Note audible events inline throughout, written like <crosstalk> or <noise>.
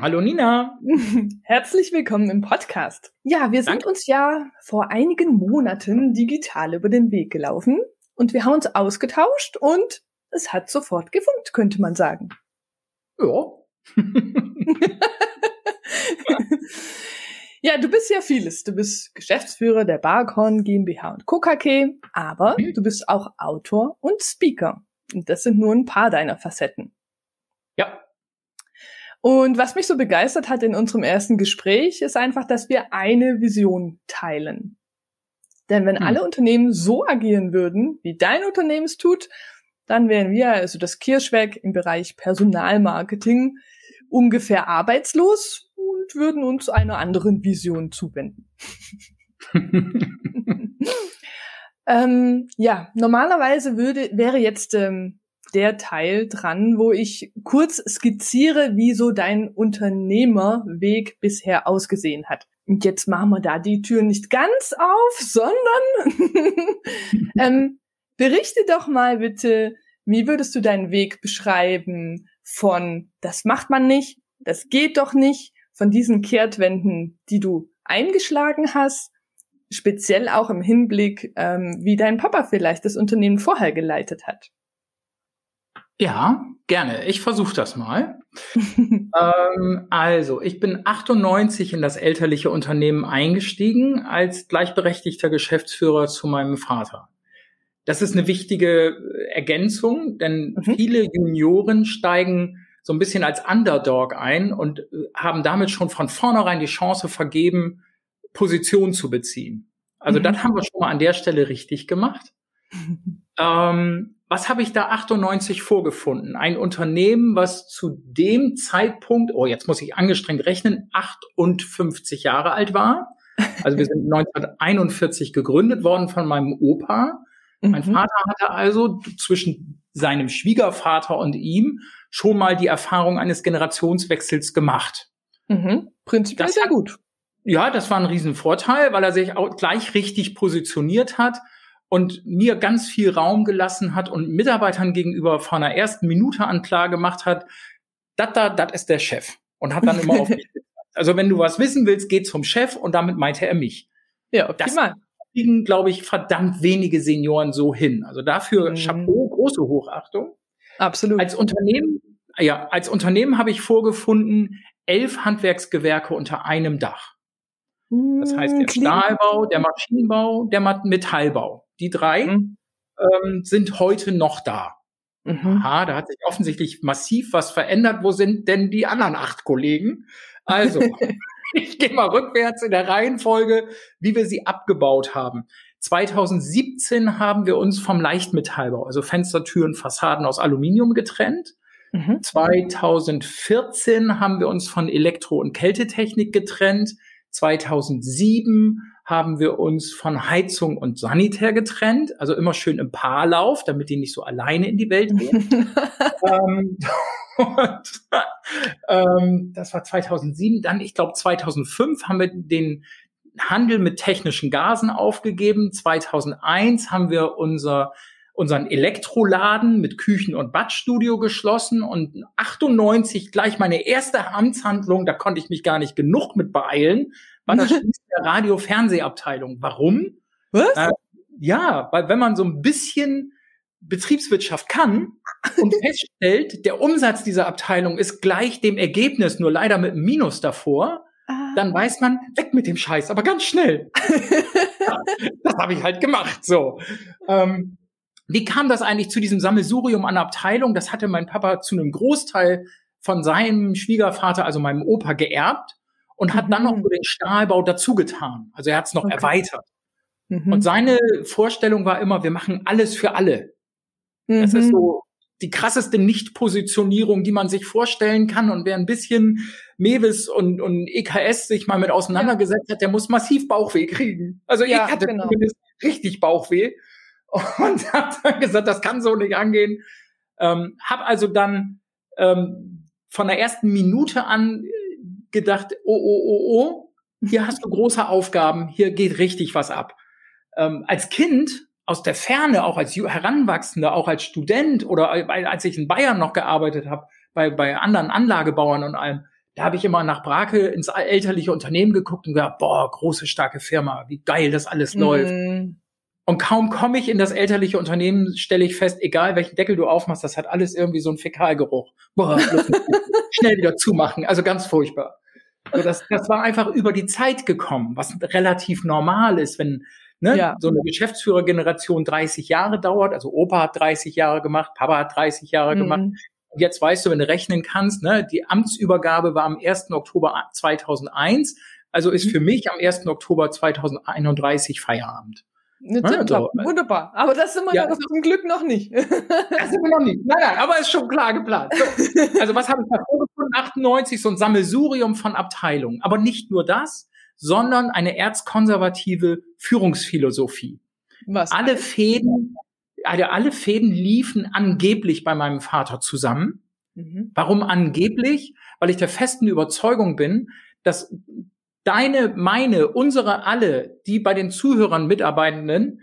Hallo Nina. <laughs> Herzlich willkommen im Podcast. Ja, wir sind Danke. uns ja vor einigen Monaten digital über den Weg gelaufen und wir haben uns ausgetauscht und es hat sofort gefunkt, könnte man sagen. Ja. <laughs> ja, du bist ja vieles. Du bist Geschäftsführer der Barcon GmbH und KKK, aber mhm. du bist auch Autor und Speaker. Und das sind nur ein paar deiner Facetten. Ja, und was mich so begeistert hat in unserem ersten Gespräch, ist einfach, dass wir eine Vision teilen. Denn wenn hm. alle Unternehmen so agieren würden, wie dein Unternehmen es tut, dann wären wir, also das Kirschwerk im Bereich Personalmarketing, ungefähr arbeitslos und würden uns einer anderen Vision zuwenden. <laughs> <laughs> ähm, ja, normalerweise würde, wäre jetzt ähm, der Teil dran, wo ich kurz skizziere, wie so dein Unternehmerweg bisher ausgesehen hat. Und jetzt machen wir da die Tür nicht ganz auf, sondern <laughs> ähm, berichte doch mal bitte, wie würdest du deinen Weg beschreiben von das macht man nicht, das geht doch nicht, von diesen Kehrtwenden, die du eingeschlagen hast, speziell auch im Hinblick, ähm, wie dein Papa vielleicht das Unternehmen vorher geleitet hat. Ja, gerne. Ich versuche das mal. <laughs> ähm, also, ich bin 98 in das elterliche Unternehmen eingestiegen als gleichberechtigter Geschäftsführer zu meinem Vater. Das ist eine wichtige Ergänzung, denn mhm. viele Junioren steigen so ein bisschen als Underdog ein und äh, haben damit schon von vornherein die Chance vergeben, Position zu beziehen. Also mhm. das haben wir schon mal an der Stelle richtig gemacht. <laughs> ähm, was habe ich da 98 vorgefunden? Ein Unternehmen, was zu dem Zeitpunkt, oh, jetzt muss ich angestrengt rechnen, 58 Jahre alt war. Also wir sind <laughs> 1941 gegründet worden von meinem Opa. Mein mhm. Vater hatte also zwischen seinem Schwiegervater und ihm schon mal die Erfahrung eines Generationswechsels gemacht. Mhm. Prinzipiell sehr gut. Ja, das war ein Riesenvorteil, weil er sich auch gleich richtig positioniert hat und mir ganz viel Raum gelassen hat und Mitarbeitern gegenüber von einer ersten Minute an klar gemacht hat, das da, das ist der Chef. Und hat dann immer <laughs> auf mich. Also wenn du was wissen willst, geh zum Chef und damit meinte er mich. Ja, optimal. Das kriegen, glaube ich, verdammt wenige Senioren so hin. Also dafür mhm. Chapeau, große Hochachtung. Absolut. Als Unternehmen, ja, als Unternehmen habe ich vorgefunden, elf Handwerksgewerke unter einem Dach. Das heißt der hm, Stahlbau, der Maschinenbau, der Metallbau. Die drei mhm. ähm, sind heute noch da. Mhm. Aha, da hat sich offensichtlich massiv was verändert. Wo sind denn die anderen acht Kollegen? Also, <laughs> ich gehe mal rückwärts in der Reihenfolge, wie wir sie abgebaut haben. 2017 haben wir uns vom Leichtmetallbau, also Fenstertüren, Fassaden aus Aluminium getrennt. Mhm. 2014 haben wir uns von Elektro- und Kältetechnik getrennt. 2007 haben wir uns von Heizung und Sanitär getrennt, also immer schön im Paarlauf, damit die nicht so alleine in die Welt gehen. <laughs> ähm, und, ähm, das war 2007. Dann, ich glaube, 2005 haben wir den Handel mit technischen Gasen aufgegeben. 2001 haben wir unser unseren Elektroladen mit Küchen- und Badstudio geschlossen und 98 gleich meine erste Amtshandlung, da konnte ich mich gar nicht genug mit beeilen, das Schließen der Radio-Fernsehabteilung. Warum? Was? Äh, ja, weil wenn man so ein bisschen Betriebswirtschaft kann und <laughs> feststellt, der Umsatz dieser Abteilung ist gleich dem Ergebnis, nur leider mit einem Minus davor, ah. dann weiß man, weg mit dem Scheiß, aber ganz schnell. ja, <laughs> das habe ich halt gemacht. So. Ähm, wie kam das eigentlich zu diesem Sammelsurium an Abteilung? Das hatte mein Papa zu einem Großteil von seinem Schwiegervater, also meinem Opa, geerbt und mhm. hat dann noch mhm. so den Stahlbau dazugetan. Also er hat es noch okay. erweitert. Mhm. Und seine Vorstellung war immer, wir machen alles für alle. Mhm. Das ist mhm. so die krasseste Nicht-Positionierung, die man sich vorstellen kann. Und wer ein bisschen Mewis und, und EKS sich mal mit auseinandergesetzt ja. hat, der muss massiv Bauchweh kriegen. Also ja, ich hatte genau. zumindest richtig Bauchweh <laughs> und habe dann gesagt, das kann so nicht angehen. Ähm, hab also dann ähm, von der ersten Minute an gedacht, oh, oh, oh, oh, hier hast du <laughs> große Aufgaben, hier geht richtig was ab. Ähm, als Kind aus der Ferne, auch als Heranwachsender, auch als Student oder als ich in Bayern noch gearbeitet habe, bei, bei anderen Anlagebauern und allem, da habe ich immer nach Brake ins elterliche Unternehmen geguckt und gedacht, boah, große, starke Firma, wie geil das alles mm. läuft. Und kaum komme ich in das elterliche Unternehmen, stelle ich fest, egal welchen Deckel du aufmachst, das hat alles irgendwie so einen Fäkalgeruch. Boah, <laughs> schnell wieder zumachen. Also ganz furchtbar. So, das, das war einfach über die Zeit gekommen, was relativ normal ist, wenn ne, ja. so eine Geschäftsführergeneration 30 Jahre dauert. Also Opa hat 30 Jahre gemacht, Papa hat 30 Jahre mhm. gemacht. Und jetzt weißt du, wenn du rechnen kannst, ne, die Amtsübergabe war am 1. Oktober 2001. Also ist mhm. für mich am 1. Oktober 2031 Feierabend. Ne, ja, so. Wunderbar. Aber das sind wir ja. zum Glück noch nicht. das sind wir noch nicht. Nein, nein, aber ist schon klar geplant. So. Also was habe ich da vorgefunden? 98, so ein Sammelsurium von Abteilungen. Aber nicht nur das, sondern eine erzkonservative Führungsphilosophie. Was? Alle Fäden, also alle Fäden liefen angeblich bei meinem Vater zusammen. Mhm. Warum angeblich? Weil ich der festen Überzeugung bin, dass deine, meine, unsere alle, die bei den Zuhörern Mitarbeitenden,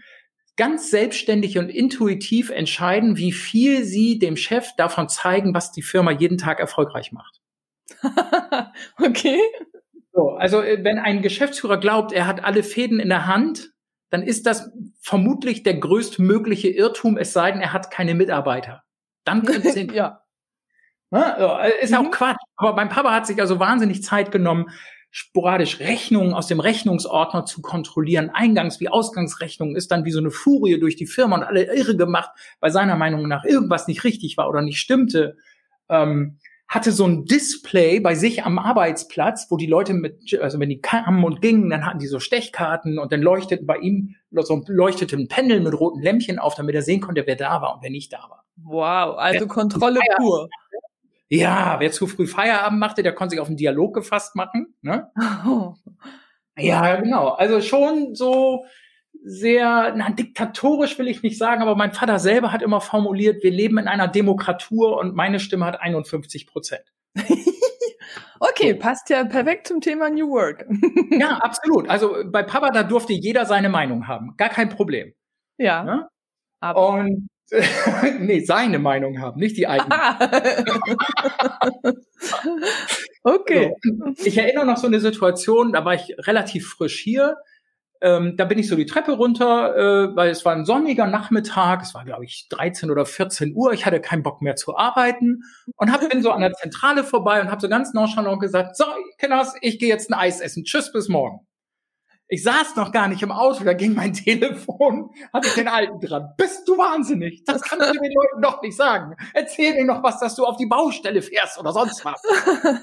ganz selbstständig und intuitiv entscheiden, wie viel sie dem Chef davon zeigen, was die Firma jeden Tag erfolgreich macht. <laughs> okay. So, also äh, wenn ein Geschäftsführer glaubt, er hat alle Fäden in der Hand, dann ist das vermutlich der größtmögliche Irrtum, es sei denn, er hat keine Mitarbeiter. Dann könnte es <laughs> ja. ja. Ist auch mhm. Quatsch. Aber mein Papa hat sich also wahnsinnig Zeit genommen, sporadisch Rechnungen aus dem Rechnungsordner zu kontrollieren. Eingangs- wie Ausgangsrechnungen ist dann wie so eine Furie durch die Firma und alle irre gemacht, weil seiner Meinung nach irgendwas nicht richtig war oder nicht stimmte. Ähm, hatte so ein Display bei sich am Arbeitsplatz, wo die Leute mit, also wenn die kamen und gingen, dann hatten die so Stechkarten und dann leuchteten bei ihm so leuchtete ein Pendel mit roten Lämpchen auf, damit er sehen konnte, wer da war und wer nicht da war. Wow, also Kontrolle pur. Ja, wer zu früh Feierabend machte, der konnte sich auf einen Dialog gefasst machen. Ne? Oh. Ja, genau. Also schon so sehr, na, diktatorisch will ich nicht sagen, aber mein Vater selber hat immer formuliert, wir leben in einer Demokratur und meine Stimme hat 51 Prozent. <laughs> okay, passt ja perfekt zum Thema New Work. <laughs> ja, absolut. Also bei Papa, da durfte jeder seine Meinung haben. Gar kein Problem. Ja. ja? Aber. Und <laughs> nee, seine Meinung haben, nicht die eigene. <laughs> okay. So. Ich erinnere noch so eine Situation, da war ich relativ frisch hier. Ähm, da bin ich so die Treppe runter, äh, weil es war ein sonniger Nachmittag, es war glaube ich 13 oder 14 Uhr, ich hatte keinen Bock mehr zu arbeiten und hab, bin so an der Zentrale vorbei und habe so ganz nonchalant gesagt, so, Kinders, ich gehe jetzt ein Eis essen, tschüss, bis morgen. Ich saß noch gar nicht im Auto, da ging mein <laughs> Telefon, hatte ich den Alten dran. Bist du wahnsinnig? Das kannst du den Leuten doch nicht sagen. Erzähl mir noch was, dass du auf die Baustelle fährst oder sonst was. <laughs>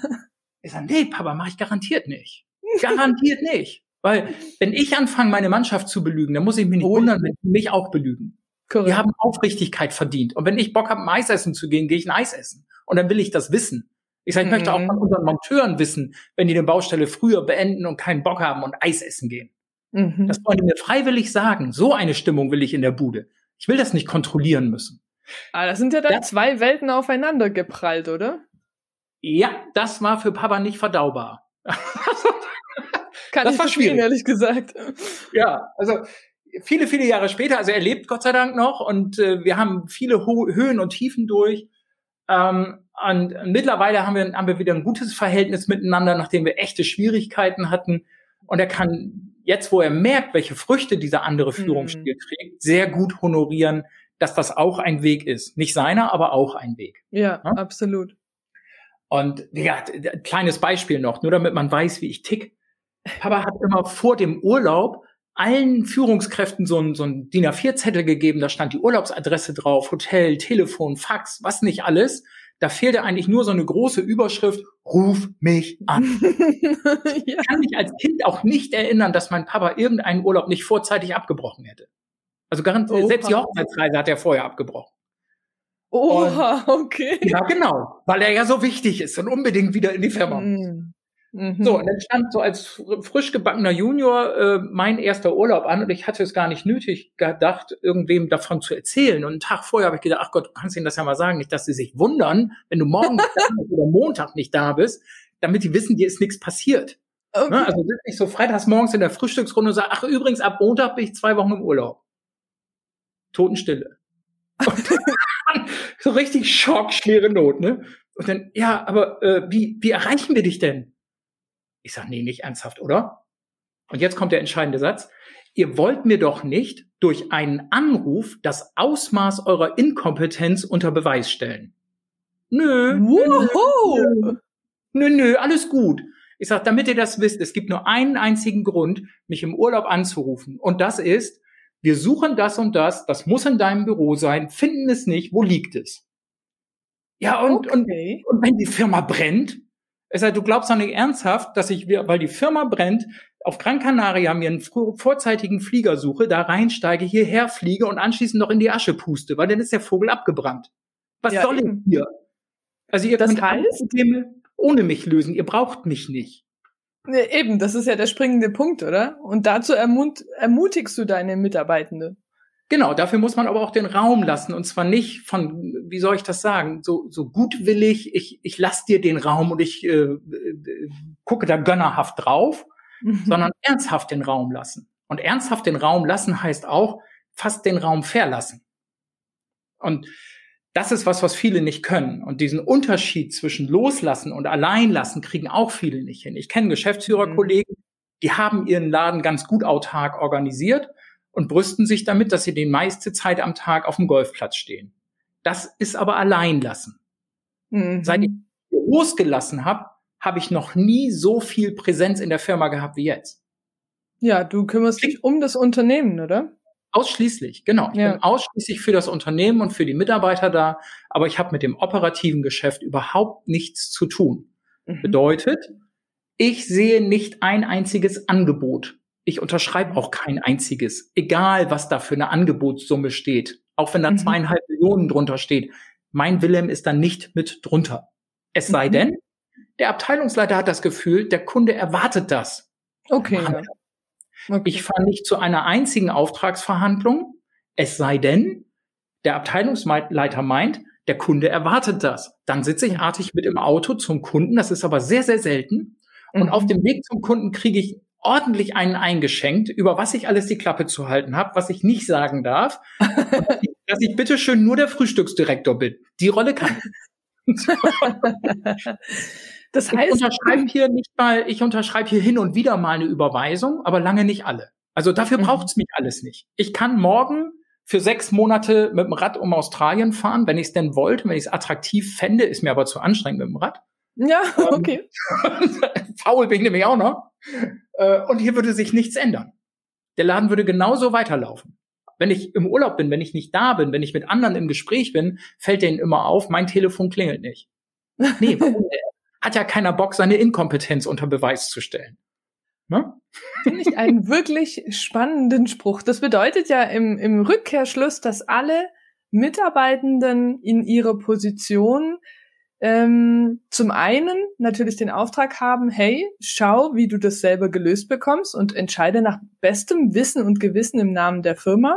Ich sag, nee, Papa, mach ich garantiert nicht. Garantiert nicht. Weil wenn ich anfange, meine Mannschaft zu belügen, dann muss ich mich nicht wundern, wenn die mich auch belügen. Correct. Die haben Aufrichtigkeit verdient. Und wenn ich Bock habe, ein Eis essen zu gehen, gehe ich ein Eis essen. Und dann will ich das wissen. Ich sage, ich möchte auch mhm. von unseren Monteuren wissen, wenn die eine Baustelle früher beenden und keinen Bock haben und Eis essen gehen. Mhm. Das wollen die mir freiwillig sagen. So eine Stimmung will ich in der Bude. Ich will das nicht kontrollieren müssen. Ah, das sind ja dann ja. zwei Welten aufeinander geprallt, oder? Ja, das war für Papa nicht verdaubar. Kann das ich war schwierig, ehrlich gesagt. Ja, also viele, viele Jahre später, also er lebt Gott sei Dank noch und äh, wir haben viele Ho Höhen und Tiefen durch. Ähm, und mittlerweile haben wir, haben wir wieder ein gutes Verhältnis miteinander, nachdem wir echte Schwierigkeiten hatten. Und er kann jetzt, wo er merkt, welche Früchte dieser andere Führungsstil mhm. trägt, sehr gut honorieren, dass das auch ein Weg ist. Nicht seiner, aber auch ein Weg. Ja, ja? absolut. Und ja, kleines Beispiel noch, nur damit man weiß, wie ich tick. Papa hat immer vor dem Urlaub allen Führungskräften so ein, so ein DIN A4-Zettel gegeben, da stand die Urlaubsadresse drauf, Hotel, Telefon, Fax, was nicht alles. Da fehlte eigentlich nur so eine große Überschrift, ruf mich an. <laughs> ja. Ich kann mich als Kind auch nicht erinnern, dass mein Papa irgendeinen Urlaub nicht vorzeitig abgebrochen hätte. Also garantiert, selbst die Hochzeitsreise hat er vorher abgebrochen. Oha, und, okay. Ja, genau, weil er ja so wichtig ist und unbedingt wieder in die Firma mm. Mhm. So, und dann stand so als frisch gebackener Junior äh, mein erster Urlaub an und ich hatte es gar nicht nötig gedacht, irgendwem davon zu erzählen. Und einen Tag vorher habe ich gedacht, ach Gott, du kannst ihnen das ja mal sagen, nicht, dass sie sich wundern, wenn du morgen oder Montag nicht da bist, damit die wissen, dir ist nichts passiert. Okay. Ne? Also sitze ich so freitags morgens in der Frühstücksrunde und sage, ach übrigens, ab Montag bin ich zwei Wochen im Urlaub. Totenstille. <laughs> so richtig Schock, schwere Not, ne? Und dann, ja, aber äh, wie, wie erreichen wir dich denn? Ich sage, nee, nicht ernsthaft, oder? Und jetzt kommt der entscheidende Satz. Ihr wollt mir doch nicht durch einen Anruf das Ausmaß eurer Inkompetenz unter Beweis stellen. Nö. Nö, nö, nö alles gut. Ich sage, damit ihr das wisst, es gibt nur einen einzigen Grund, mich im Urlaub anzurufen. Und das ist, wir suchen das und das, das muss in deinem Büro sein, finden es nicht, wo liegt es? Ja, und, okay. und, und wenn die Firma brennt, es heißt, du glaubst doch nicht ernsthaft, dass ich, weil die Firma brennt, auf Gran Canaria mir einen vorzeitigen Flieger suche, da reinsteige, hierher fliege und anschließend noch in die Asche puste, weil dann ist der Vogel abgebrannt. Was ja, soll ich hier? Also ihr das könnt heißt, Probleme ohne mich lösen. Ihr braucht mich nicht. Eben, das ist ja der springende Punkt, oder? Und dazu ermut ermutigst du deine Mitarbeitende. Genau, dafür muss man aber auch den Raum lassen und zwar nicht von, wie soll ich das sagen, so, so gutwillig, ich, ich lasse dir den Raum und ich äh, äh, gucke da gönnerhaft drauf, mhm. sondern ernsthaft den Raum lassen. Und ernsthaft den Raum lassen heißt auch fast den Raum verlassen. Und das ist was, was viele nicht können. Und diesen Unterschied zwischen loslassen und alleinlassen kriegen auch viele nicht hin. Ich kenne Geschäftsführerkollegen, mhm. die haben ihren Laden ganz gut autark organisiert und brüsten sich damit, dass sie die meiste Zeit am Tag auf dem Golfplatz stehen. Das ist aber Alleinlassen. Mhm. Seit ich losgelassen habe, habe ich noch nie so viel Präsenz in der Firma gehabt wie jetzt. Ja, du kümmerst dich um das Unternehmen, oder? Ausschließlich, genau. Ich ja. bin ausschließlich für das Unternehmen und für die Mitarbeiter da, aber ich habe mit dem operativen Geschäft überhaupt nichts zu tun. Mhm. Bedeutet, ich sehe nicht ein einziges Angebot ich unterschreibe auch kein einziges, egal was da für eine Angebotssumme steht, auch wenn da mhm. zweieinhalb Millionen drunter steht. Mein Willem ist dann nicht mit drunter. Es sei mhm. denn, der Abteilungsleiter hat das Gefühl, der Kunde erwartet das. Okay. okay. Ich fahre nicht zu einer einzigen Auftragsverhandlung, es sei denn, der Abteilungsleiter meint, der Kunde erwartet das. Dann sitze ich artig mit im Auto zum Kunden, das ist aber sehr, sehr selten. Und mhm. auf dem Weg zum Kunden kriege ich ordentlich einen eingeschenkt, über was ich alles die Klappe zu halten habe, was ich nicht sagen darf, <laughs> dass ich bitteschön nur der Frühstücksdirektor bin. Die Rolle kann ich. <laughs> das heißt, ich unterschreibe hier nicht mal, ich unterschreibe hier hin und wieder mal eine Überweisung, aber lange nicht alle. Also dafür mhm. braucht's mich alles nicht. Ich kann morgen für sechs Monate mit dem Rad um Australien fahren, wenn ich es denn wollte, wenn ich es attraktiv fände, ist mir aber zu anstrengend mit dem Rad. Ja, ähm, okay. <laughs> faul bin ich nämlich auch noch. Äh, und hier würde sich nichts ändern. Der Laden würde genauso weiterlaufen. Wenn ich im Urlaub bin, wenn ich nicht da bin, wenn ich mit anderen im Gespräch bin, fällt denen immer auf, mein Telefon klingelt nicht. <laughs> Nee, hat ja keiner Bock, seine Inkompetenz unter Beweis zu stellen. Ne? Finde ich einen wirklich spannenden Spruch. Das bedeutet ja im, im Rückkehrschluss, dass alle Mitarbeitenden in ihrer Position ähm, zum einen natürlich den Auftrag haben, hey, schau, wie du das selber gelöst bekommst und entscheide nach bestem Wissen und Gewissen im Namen der Firma.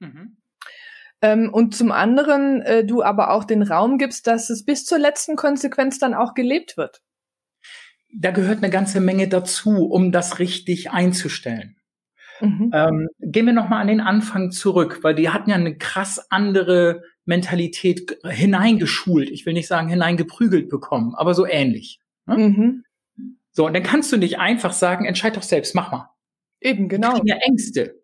Mhm. Ähm, und zum anderen äh, du aber auch den Raum gibst, dass es bis zur letzten Konsequenz dann auch gelebt wird. Da gehört eine ganze Menge dazu, um das richtig einzustellen. Mhm. Ähm, gehen wir nochmal an den Anfang zurück, weil die hatten ja eine krass andere Mentalität hineingeschult. Ich will nicht sagen hineingeprügelt bekommen, aber so ähnlich. Ne? Mhm. So, und dann kannst du nicht einfach sagen, entscheid doch selbst, mach mal. Eben, genau. Die ja Ängste.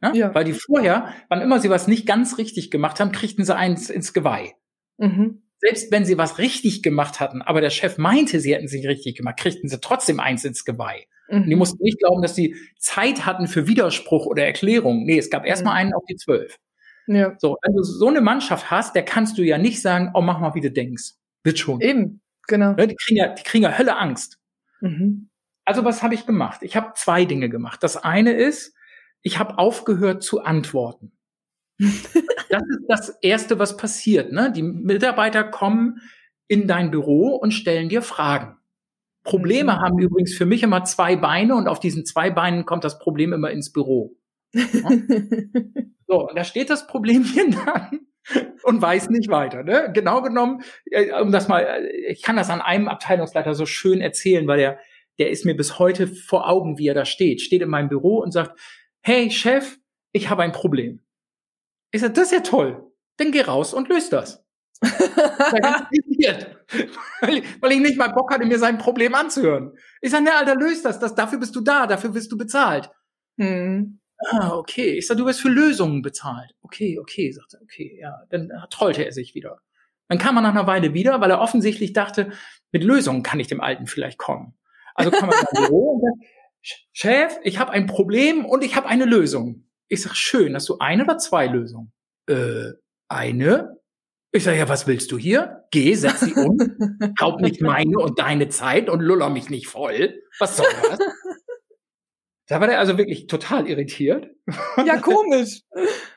Ne? Ja. Weil die vorher, wann immer sie was nicht ganz richtig gemacht haben, kriegten sie eins ins Geweih. Mhm. Selbst wenn sie was richtig gemacht hatten, aber der Chef meinte, sie hätten es nicht richtig gemacht, kriegten sie trotzdem eins ins Geweih. Mhm. Und die mussten nicht glauben, dass sie Zeit hatten für Widerspruch oder Erklärung. Nee, es gab erstmal mhm. einen auf die zwölf. Ja. So, wenn du so eine Mannschaft hast, der kannst du ja nicht sagen, oh, mach mal, wie du denkst. Wird schon. Eben, genau. Ne, die kriegen ja, die kriegen ja Hölle Angst. Mhm. Also was habe ich gemacht? Ich habe zwei Dinge gemacht. Das eine ist, ich habe aufgehört zu antworten. <laughs> Das ist das Erste, was passiert. Ne? Die Mitarbeiter kommen in dein Büro und stellen dir Fragen. Probleme mhm. haben übrigens für mich immer zwei Beine und auf diesen zwei Beinen kommt das Problem immer ins Büro. <laughs> Ja? So, und da steht das Problemchen <laughs> dann und weiß nicht weiter. Ne? Genau genommen, äh, um das mal, äh, ich kann das an einem Abteilungsleiter so schön erzählen, weil der, der ist mir bis heute vor Augen, wie er da steht. Steht in meinem Büro und sagt, hey Chef, ich habe ein Problem. Ich sage, das ist ja toll. Dann geh raus und löst das. <laughs> weil, ich nicht mal Bock hatte, mir sein Problem anzuhören. Ich sage, ne, Alter, löst das, das. Dafür bist du da, dafür bist du bezahlt. Hm. Ah, okay. Ich sage, du wirst für Lösungen bezahlt. Okay, okay, sagt er, okay, ja. Dann trollte er sich wieder. Dann kam er nach einer Weile wieder, weil er offensichtlich dachte, mit Lösungen kann ich dem Alten vielleicht kommen. Also kam er ins Büro und sagt, Chef, ich habe ein Problem und ich habe eine Lösung. Ich sag, schön, hast du eine oder zwei Lösungen? Äh, eine? Ich sag, ja, was willst du hier? Geh, setz sie um, raub nicht meine und deine Zeit und luller mich nicht voll. Was soll das? Da war der also wirklich total irritiert. Ja, <laughs> komisch.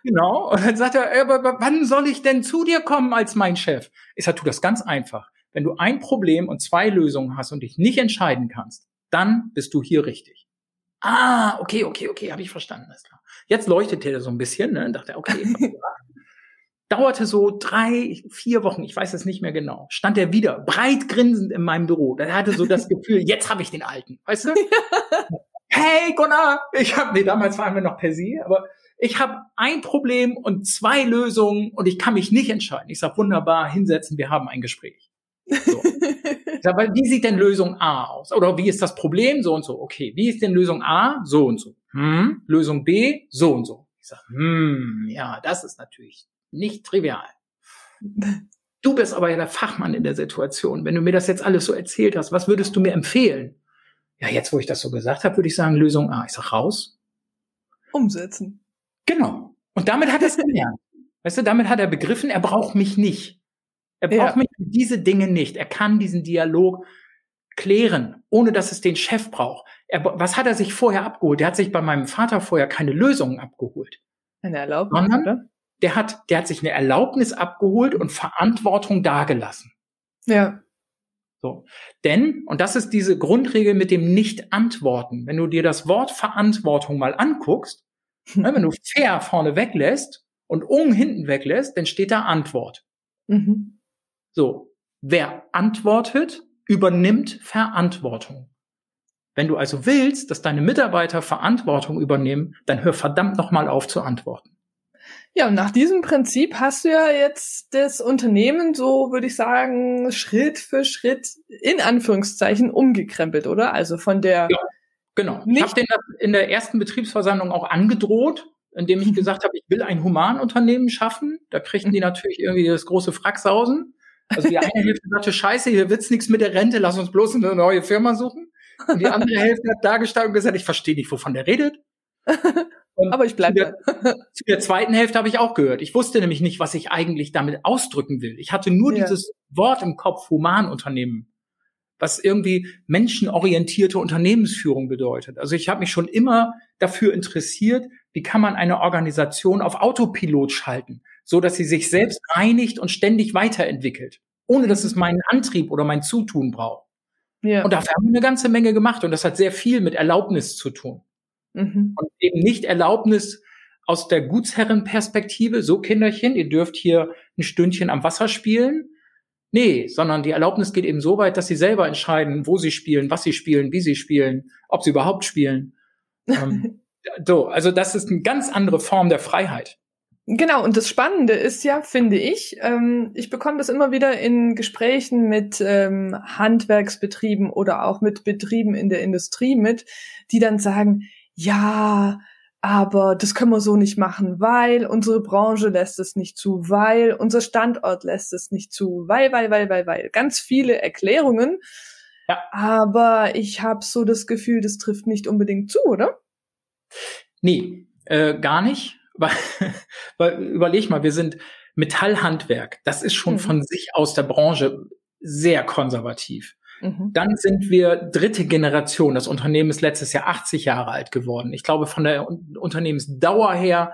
genau. Und dann sagt er, aber wann soll ich denn zu dir kommen als mein Chef? Ich sag, tu das ganz einfach. Wenn du ein Problem und zwei Lösungen hast und dich nicht entscheiden kannst, dann bist du hier richtig. Ah, okay, okay, okay, habe ich verstanden. Alles klar. Jetzt leuchtete er so ein bisschen, ne? Und dachte, okay. <laughs> Dauerte so drei, vier Wochen, ich weiß es nicht mehr genau. Stand er wieder breit grinsend in meinem Büro. Er hatte so das <laughs> Gefühl, jetzt habe ich den Alten, weißt du? Hey Gunnar, ich habe, nee, damals waren wir noch per Sie, aber ich habe ein Problem und zwei Lösungen und ich kann mich nicht entscheiden. Ich sag wunderbar, hinsetzen, wir haben ein Gespräch. So. sag, aber wie sieht denn Lösung A aus? Oder wie ist das Problem? So und so. Okay, wie ist denn Lösung A? So und so. Hm? Lösung B? So und so. Ich sag, hm, ja, das ist natürlich nicht trivial. Du bist aber ja der Fachmann in der Situation. Wenn du mir das jetzt alles so erzählt hast, was würdest du mir empfehlen? Ja, jetzt, wo ich das so gesagt habe, würde ich sagen, Lösung A. Ich sag raus. Umsetzen. Genau. Und damit hat er es gelernt. Weißt du, damit hat er begriffen, er braucht mich nicht. Er braucht ja. mich für diese Dinge nicht. Er kann diesen Dialog klären, ohne dass es den Chef braucht. Er, was hat er sich vorher abgeholt? Der hat sich bei meinem Vater vorher keine Lösungen abgeholt. Eine Erlaubnis, sondern oder? Der hat, der hat sich eine Erlaubnis abgeholt und Verantwortung dargelassen. Ja. So. Denn, und das ist diese Grundregel mit dem Nicht-Antworten, wenn du dir das Wort Verantwortung mal anguckst, <laughs> ne, wenn du fair vorne weglässt und ung hinten weglässt, dann steht da Antwort. Mhm. So. Wer antwortet, übernimmt Verantwortung. Wenn du also willst, dass deine Mitarbeiter Verantwortung übernehmen, dann hör verdammt nochmal auf zu antworten. Ja, und nach diesem Prinzip hast du ja jetzt das Unternehmen, so würde ich sagen, Schritt für Schritt in Anführungszeichen umgekrempelt, oder? Also von der. Ja, genau. Ich habe den in der ersten Betriebsversammlung auch angedroht, indem ich mhm. gesagt habe, ich will ein Humanunternehmen schaffen. Da kriegten die mhm. natürlich irgendwie das große Fracksausen. Also die eine Hälfte sagte, scheiße, hier wird's nichts mit der Rente, lass uns bloß eine neue Firma suchen. Und die andere Hälfte hat dargestellt und gesagt, ich verstehe nicht, wovon der redet. <laughs> Und Aber ich bleibe. Zu, <laughs> zu der zweiten Hälfte habe ich auch gehört. Ich wusste nämlich nicht, was ich eigentlich damit ausdrücken will. Ich hatte nur ja. dieses Wort im Kopf, Humanunternehmen, was irgendwie menschenorientierte Unternehmensführung bedeutet. Also ich habe mich schon immer dafür interessiert, wie kann man eine Organisation auf Autopilot schalten, so dass sie sich selbst reinigt und ständig weiterentwickelt, ohne dass es meinen Antrieb oder mein Zutun braucht. Ja. Und dafür haben wir eine ganze Menge gemacht und das hat sehr viel mit Erlaubnis zu tun. Mhm. Und eben nicht Erlaubnis aus der Gutsherrenperspektive, so Kinderchen, ihr dürft hier ein Stündchen am Wasser spielen. Nee, sondern die Erlaubnis geht eben so weit, dass sie selber entscheiden, wo sie spielen, was sie spielen, wie sie spielen, ob sie überhaupt spielen. ähm, <laughs> so, also das ist eine ganz andere Form der Freiheit. Genau, und das Spannende ist ja, finde ich, ähm, ich bekomme das immer wieder in Gesprächen mit ähm, Handwerksbetrieben oder auch mit Betrieben in der Industrie mit, die dann sagen, ja, aber das können wir so nicht machen, weil unsere Branche lässt es nicht zu, weil unser Standort lässt es nicht zu, weil, weil, weil, weil, weil. Ganz viele Erklärungen. Ja. Aber ich habe so das Gefühl, das trifft nicht unbedingt zu, oder? Nee, äh, gar nicht. <laughs> Weil, weil überleg mal, wir sind Metallhandwerk. Das ist schon mhm. von sich aus der Branche sehr konservativ. Mhm. Dann sind wir dritte Generation. Das Unternehmen ist letztes Jahr 80 Jahre alt geworden. Ich glaube, von der Unternehmensdauer her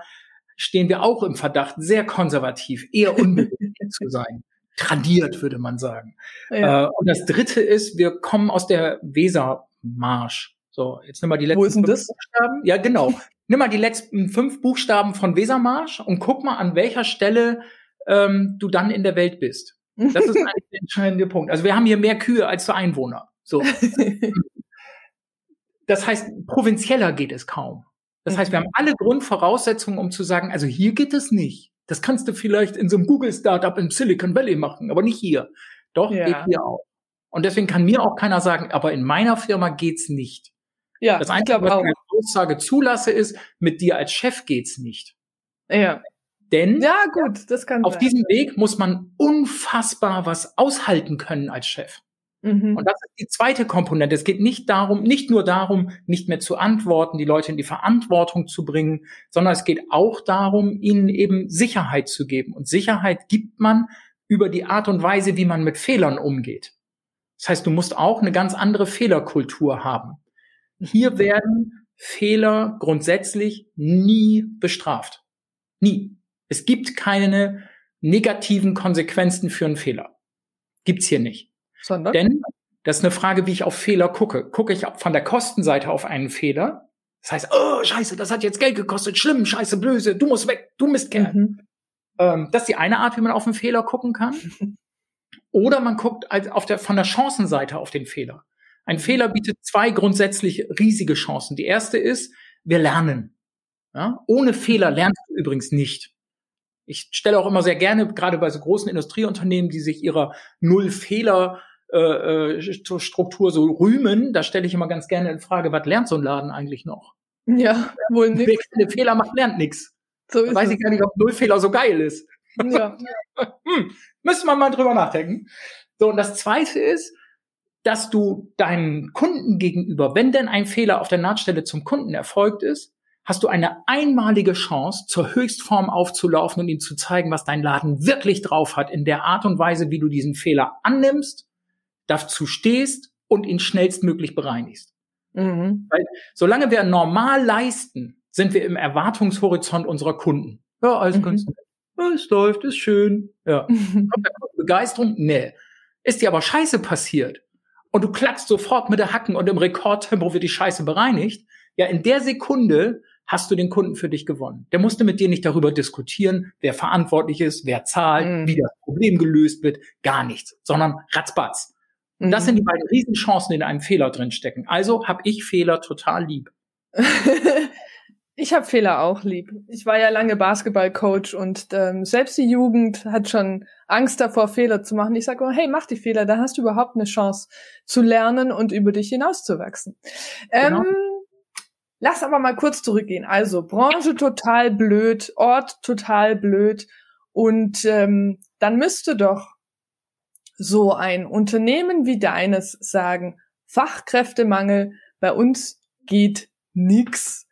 stehen wir auch im Verdacht, sehr konservativ, eher <laughs> unbeweglich zu sein. Tradiert, würde man sagen. Ja. Äh, und das dritte ist, wir kommen aus der Wesermarsch. So, jetzt nimm mal die letzten Wo ist denn das? Buchstaben. Ja, genau. <laughs> nimm mal die letzten fünf Buchstaben von Wesermarsch und guck mal, an welcher Stelle ähm, du dann in der Welt bist. Das ist eigentlich der entscheidende Punkt. Also wir haben hier mehr Kühe als Einwohner. So. <laughs> das heißt, provinzieller geht es kaum. Das heißt, wir haben alle Grundvoraussetzungen, um zu sagen, also hier geht es nicht. Das kannst du vielleicht in so einem Google-Startup im Silicon Valley machen, aber nicht hier. Doch, ja. geht hier auch. Und deswegen kann mir auch keiner sagen, aber in meiner Firma geht's nicht. Ja, das Einzige, was ich als Aussage zulasse, ist, mit dir als Chef geht's nicht. Ja. Denn ja, gut, das kann auf sein. diesem Weg muss man unfassbar was aushalten können als Chef. Mhm. Und das ist die zweite Komponente. Es geht nicht darum, nicht nur darum, nicht mehr zu antworten, die Leute in die Verantwortung zu bringen, sondern es geht auch darum, ihnen eben Sicherheit zu geben. Und Sicherheit gibt man über die Art und Weise, wie man mit Fehlern umgeht. Das heißt, du musst auch eine ganz andere Fehlerkultur haben. Hier werden Fehler grundsätzlich nie bestraft. Nie. Es gibt keine negativen Konsequenzen für einen Fehler. Gibt's hier nicht. Sondern? Denn das ist eine Frage, wie ich auf Fehler gucke. Gucke ich von der Kostenseite auf einen Fehler? Das heißt, oh, scheiße, das hat jetzt Geld gekostet, schlimm, scheiße, blöse, du musst weg, du Mistkerl. Mhm. Ähm, das ist die eine Art, wie man auf einen Fehler gucken kann. <laughs> Oder man guckt auf der, von der Chancenseite auf den Fehler. Ein Fehler bietet zwei grundsätzlich riesige Chancen. Die erste ist, wir lernen. Ja? Ohne Fehler lernst du übrigens nicht. Ich stelle auch immer sehr gerne, gerade bei so großen Industrieunternehmen, die sich ihrer Null-Fehler äh, äh Struktur so rühmen, da stelle ich immer ganz gerne in Frage, was lernt so ein Laden eigentlich noch? Ja, wohl nichts. Wer keine Fehler macht, lernt nichts. So ist weiß es. ich gar nicht, ob Nullfehler so geil ist. Ja. <laughs> hm, müsste man mal drüber nachdenken. So, und das zweite ist, dass du deinen Kunden gegenüber, wenn denn ein Fehler auf der Nahtstelle zum Kunden erfolgt ist, hast du eine einmalige Chance, zur Höchstform aufzulaufen und ihm zu zeigen, was dein Laden wirklich drauf hat, in der Art und Weise, wie du diesen Fehler annimmst, dazu stehst und ihn schnellstmöglich bereinigst. Mhm. Weil solange wir normal leisten, sind wir im Erwartungshorizont unserer Kunden. Ja, alles mhm. ganz nett. es läuft, ist schön. Ja. <laughs> Kommt Begeisterung? Nee. Ist dir aber Scheiße passiert und du klackst sofort mit der Hacken und im Rekordtempo wird die Scheiße bereinigt, ja, in der Sekunde hast du den Kunden für dich gewonnen. Der musste mit dir nicht darüber diskutieren, wer verantwortlich ist, wer zahlt, mhm. wie das Problem gelöst wird, gar nichts, sondern ratzbatz. Und das sind die mhm. beiden Riesenchancen, die in einem Fehler drinstecken. Also habe ich Fehler total lieb. <laughs> ich habe Fehler auch lieb. Ich war ja lange Basketballcoach und ähm, selbst die Jugend hat schon Angst davor, Fehler zu machen. Ich sage, oh, hey, mach die Fehler, da hast du überhaupt eine Chance zu lernen und über dich hinauszuwachsen. Genau. Lass aber mal kurz zurückgehen. Also Branche total blöd, Ort total blöd und ähm, dann müsste doch so ein Unternehmen wie deines sagen, Fachkräftemangel, bei uns geht nix.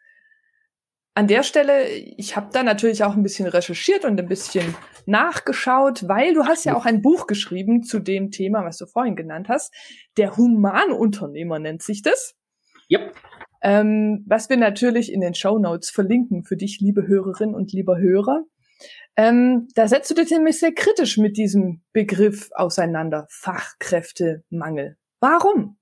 An der Stelle, ich habe da natürlich auch ein bisschen recherchiert und ein bisschen nachgeschaut, weil du hast ja auch ein Buch geschrieben zu dem Thema, was du vorhin genannt hast. Der Humanunternehmer nennt sich das. Yep ähm, was wir natürlich in den Show Notes verlinken für dich, liebe Hörerin und lieber Hörer. Ähm, da setzt du dich nämlich sehr kritisch mit diesem Begriff auseinander, Fachkräftemangel. Warum?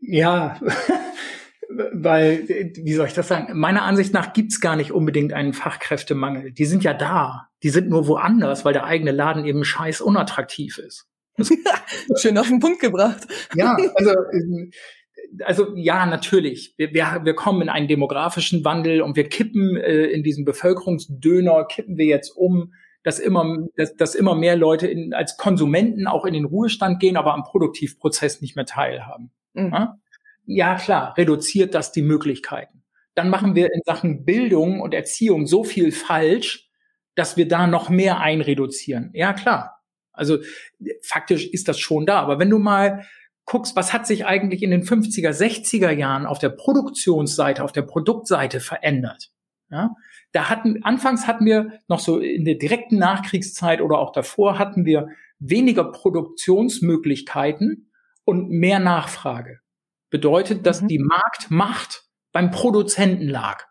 Ja, <laughs> weil, wie soll ich das sagen? Meiner Ansicht nach gibt's gar nicht unbedingt einen Fachkräftemangel. Die sind ja da. Die sind nur woanders, weil der eigene Laden eben scheiß unattraktiv ist. <laughs> Schön auf den Punkt gebracht. Ja, also also ja, natürlich. Wir, wir, wir kommen in einen demografischen Wandel und wir kippen äh, in diesem Bevölkerungsdöner, kippen wir jetzt um, dass immer, dass, dass immer mehr Leute in, als Konsumenten auch in den Ruhestand gehen, aber am Produktivprozess nicht mehr teilhaben. Mhm. Ja? ja, klar, reduziert das die Möglichkeiten. Dann machen wir in Sachen Bildung und Erziehung so viel falsch, dass wir da noch mehr einreduzieren. Ja, klar. Also faktisch ist das schon da. Aber wenn du mal guckst, was hat sich eigentlich in den 50er, 60er Jahren auf der Produktionsseite, auf der Produktseite verändert. Ja, da hatten, anfangs hatten wir noch so in der direkten Nachkriegszeit oder auch davor hatten wir weniger Produktionsmöglichkeiten und mehr Nachfrage. Bedeutet, dass mhm. die Marktmacht beim Produzenten lag.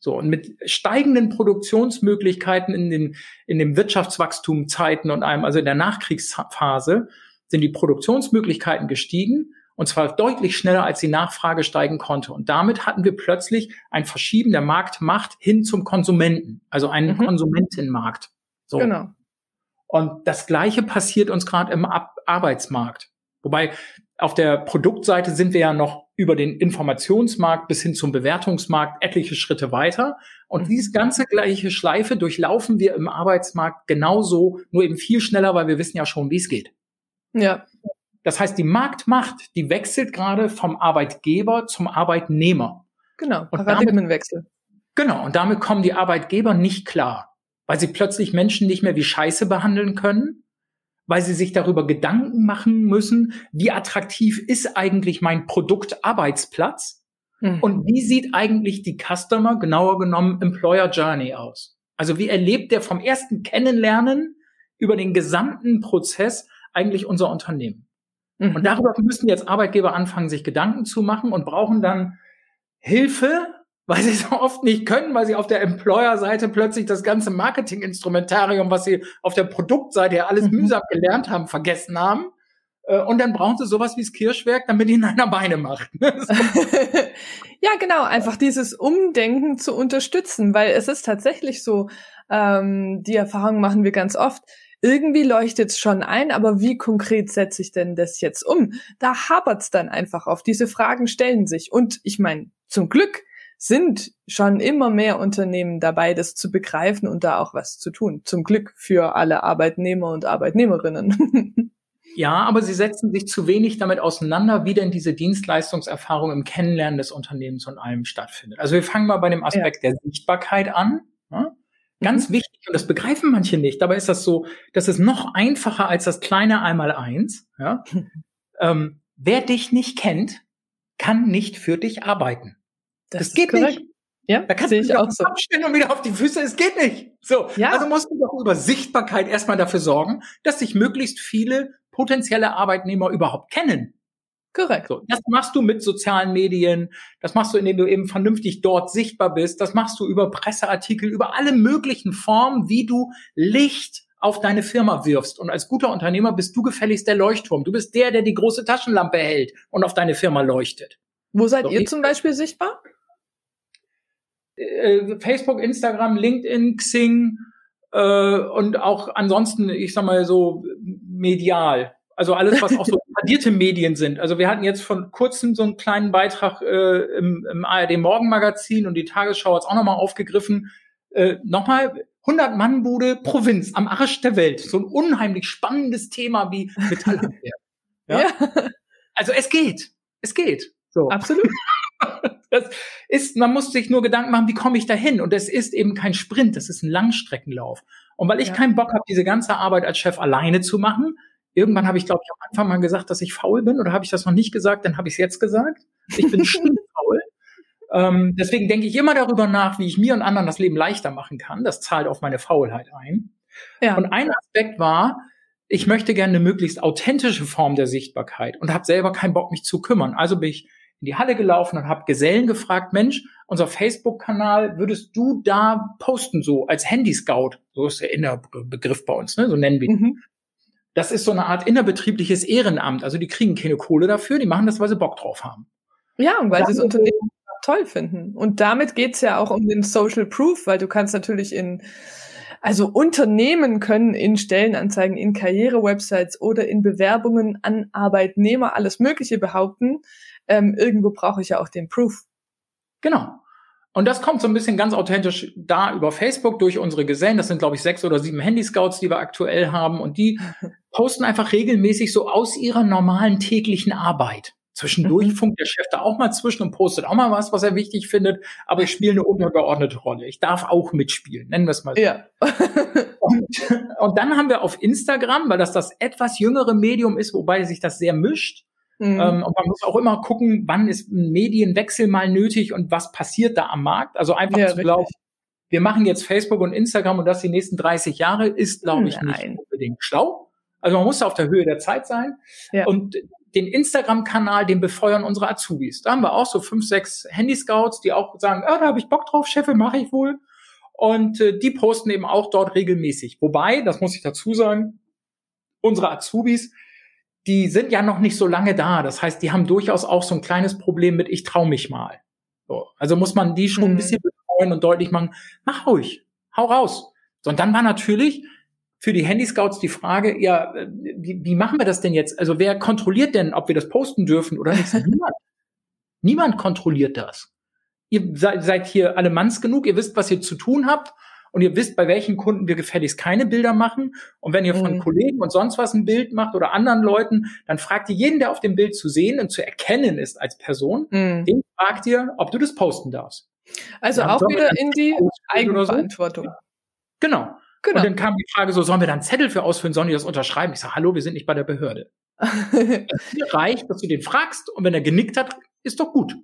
So, und mit steigenden Produktionsmöglichkeiten in den, in den Wirtschaftswachstumzeiten und einem, also in der Nachkriegsphase, sind die Produktionsmöglichkeiten gestiegen und zwar deutlich schneller, als die Nachfrage steigen konnte. Und damit hatten wir plötzlich ein Verschieben der Marktmacht hin zum Konsumenten, also einen mhm. Konsumentenmarkt. So. Genau. Und das Gleiche passiert uns gerade im Ab Arbeitsmarkt. Wobei auf der Produktseite sind wir ja noch über den Informationsmarkt bis hin zum Bewertungsmarkt etliche Schritte weiter. Und mhm. diese ganze gleiche Schleife durchlaufen wir im Arbeitsmarkt genauso, nur eben viel schneller, weil wir wissen ja schon, wie es geht. Ja. Das heißt, die Marktmacht, die wechselt gerade vom Arbeitgeber zum Arbeitnehmer. Genau, Paradigmenwechsel. Genau, und damit kommen die Arbeitgeber nicht klar, weil sie plötzlich Menschen nicht mehr wie Scheiße behandeln können, weil sie sich darüber Gedanken machen müssen, wie attraktiv ist eigentlich mein Produkt Arbeitsplatz mhm. und wie sieht eigentlich die Customer, genauer genommen Employer Journey aus. Also wie erlebt der vom ersten Kennenlernen über den gesamten Prozess eigentlich unser Unternehmen? Mhm. Und darüber müssen jetzt Arbeitgeber anfangen, sich Gedanken zu machen und brauchen dann Hilfe, weil sie <laughs> so oft nicht können, weil sie auf der Employer-Seite plötzlich das ganze Marketing-Instrumentarium, was sie auf der Produktseite ja alles mhm. mühsam gelernt haben, vergessen haben. Äh, und dann brauchen sie sowas wie das Kirschwerk, damit ihnen <laughs> einer Beine macht. <laughs> ja, genau, einfach dieses Umdenken zu unterstützen, weil es ist tatsächlich so, ähm, die Erfahrung machen wir ganz oft, irgendwie leuchtet es schon ein, aber wie konkret setze ich denn das jetzt um? Da hapert es dann einfach auf. Diese Fragen stellen sich. Und ich meine, zum Glück sind schon immer mehr Unternehmen dabei, das zu begreifen und da auch was zu tun. Zum Glück für alle Arbeitnehmer und Arbeitnehmerinnen. <laughs> Ja, aber sie setzen sich zu wenig damit auseinander, wie denn diese Dienstleistungserfahrung im Kennenlernen des Unternehmens und allem stattfindet. Also wir fangen mal bei dem Aspekt ja. der Sichtbarkeit an. Ganz mhm. wichtig, und das begreifen manche nicht, dabei ist das so, das ist noch einfacher als das kleine Einmaleins. Ja? <laughs> ähm, wer dich nicht kennt, kann nicht für dich arbeiten. Das, das geht korrekt. nicht. Ja, da kannst du dich auch so. abstellen und wieder auf die Füße. Es geht nicht. So. Ja. Also musst du doch über Sichtbarkeit erstmal dafür sorgen, dass sich möglichst viele potenzielle Arbeitnehmer überhaupt kennen. Korrekt. So, das machst du mit sozialen Medien, das machst du, indem du eben vernünftig dort sichtbar bist, das machst du über Presseartikel, über alle möglichen Formen, wie du Licht auf deine Firma wirfst. Und als guter Unternehmer bist du gefälligst der Leuchtturm. Du bist der, der die große Taschenlampe hält und auf deine Firma leuchtet. Wo seid so, ihr zum Beispiel sichtbar? Äh, Facebook, Instagram, LinkedIn, Xing äh, und auch ansonsten, ich sag mal so medial. Also alles, was auch so tradierte Medien sind. Also wir hatten jetzt von kurzem so einen kleinen Beitrag äh, im, im ARD Morgenmagazin und die Tagesschau hat es auch nochmal aufgegriffen. Äh, nochmal 100 Mann Bude Provinz am Arsch der Welt. So ein unheimlich spannendes Thema wie Metallhandwerk. <laughs> ja? ja? Also es geht. Es geht. So. Absolut. <laughs> Das ist, man muss sich nur Gedanken machen, wie komme ich da hin? Und es ist eben kein Sprint, das ist ein Langstreckenlauf. Und weil ich ja. keinen Bock habe, diese ganze Arbeit als Chef alleine zu machen, irgendwann habe ich, glaube ich, am Anfang mal gesagt, dass ich faul bin, oder habe ich das noch nicht gesagt, dann habe ich es jetzt gesagt. Ich bin <laughs> faul. Ähm, deswegen denke ich immer darüber nach, wie ich mir und anderen das Leben leichter machen kann. Das zahlt auf meine Faulheit ein. Ja. Und ein Aspekt war, ich möchte gerne eine möglichst authentische Form der Sichtbarkeit und habe selber keinen Bock, mich zu kümmern. Also bin ich in die Halle gelaufen und habe Gesellen gefragt, Mensch, unser Facebook-Kanal, würdest du da posten, so als Handy-Scout? So ist der Innerbegriff bei uns, ne? so nennen wir ihn. Mhm. Das ist so eine Art innerbetriebliches Ehrenamt. Also die kriegen keine Kohle dafür, die machen das, weil sie Bock drauf haben. Ja, und weil sie das Unternehmen toll finden. Und damit geht's ja auch um den Social Proof, weil du kannst natürlich in also Unternehmen können in Stellenanzeigen, in Karrierewebsites oder in Bewerbungen an Arbeitnehmer alles Mögliche behaupten ähm, irgendwo brauche ich ja auch den Proof. Genau. Und das kommt so ein bisschen ganz authentisch da über Facebook durch unsere Gesellen. Das sind, glaube ich, sechs oder sieben Handy-Scouts, die wir aktuell haben. Und die <laughs> posten einfach regelmäßig so aus ihrer normalen täglichen Arbeit. Zwischendurch mhm. funkt der Chef da auch mal zwischen und postet auch mal was, was er wichtig findet. Aber ich spiele eine untergeordnete Rolle. Ich darf auch mitspielen, nennen wir es mal so. Ja. <laughs> und, und dann haben wir auf Instagram, weil das das etwas jüngere Medium ist, wobei sich das sehr mischt, Mhm. Ähm, und man muss auch immer gucken, wann ist ein Medienwechsel mal nötig und was passiert da am Markt. Also einfach ja, zu glauben, wir machen jetzt Facebook und Instagram und das die nächsten 30 Jahre, ist, glaube ich, Nein. nicht unbedingt schlau. Also man muss auf der Höhe der Zeit sein. Ja. Und den Instagram-Kanal, den befeuern unsere Azubis. Da haben wir auch so fünf, sechs Handy-Scouts, die auch sagen, ah, da habe ich Bock drauf, Chefin, mache ich wohl. Und äh, die posten eben auch dort regelmäßig. Wobei, das muss ich dazu sagen, unsere Azubis, die sind ja noch nicht so lange da. Das heißt, die haben durchaus auch so ein kleines Problem mit, ich trau mich mal. So, also muss man die schon mhm. ein bisschen betreuen und deutlich machen, mach ruhig, hau raus. So, und dann war natürlich für die Handyscouts die Frage, ja, wie, wie machen wir das denn jetzt? Also wer kontrolliert denn, ob wir das posten dürfen oder nicht? <laughs> Niemand. Niemand kontrolliert das. Ihr seid, seid hier alle Manns genug, ihr wisst, was ihr zu tun habt und ihr wisst, bei welchen Kunden wir gefälligst keine Bilder machen. Und wenn ihr von mhm. Kollegen und sonst was ein Bild macht oder anderen Leuten, dann fragt ihr jeden, der auf dem Bild zu sehen und zu erkennen ist als Person, mhm. den fragt ihr, ob du das posten darfst. Also auch wieder in die Eigenverantwortung. So. Genau. Genau. Und dann kam die Frage so, sollen wir dann Zettel für ausfüllen, sollen die das unterschreiben? Ich sage, hallo, wir sind nicht bei der Behörde. <laughs> Hier reicht, dass du den fragst und wenn er genickt hat, ist doch gut.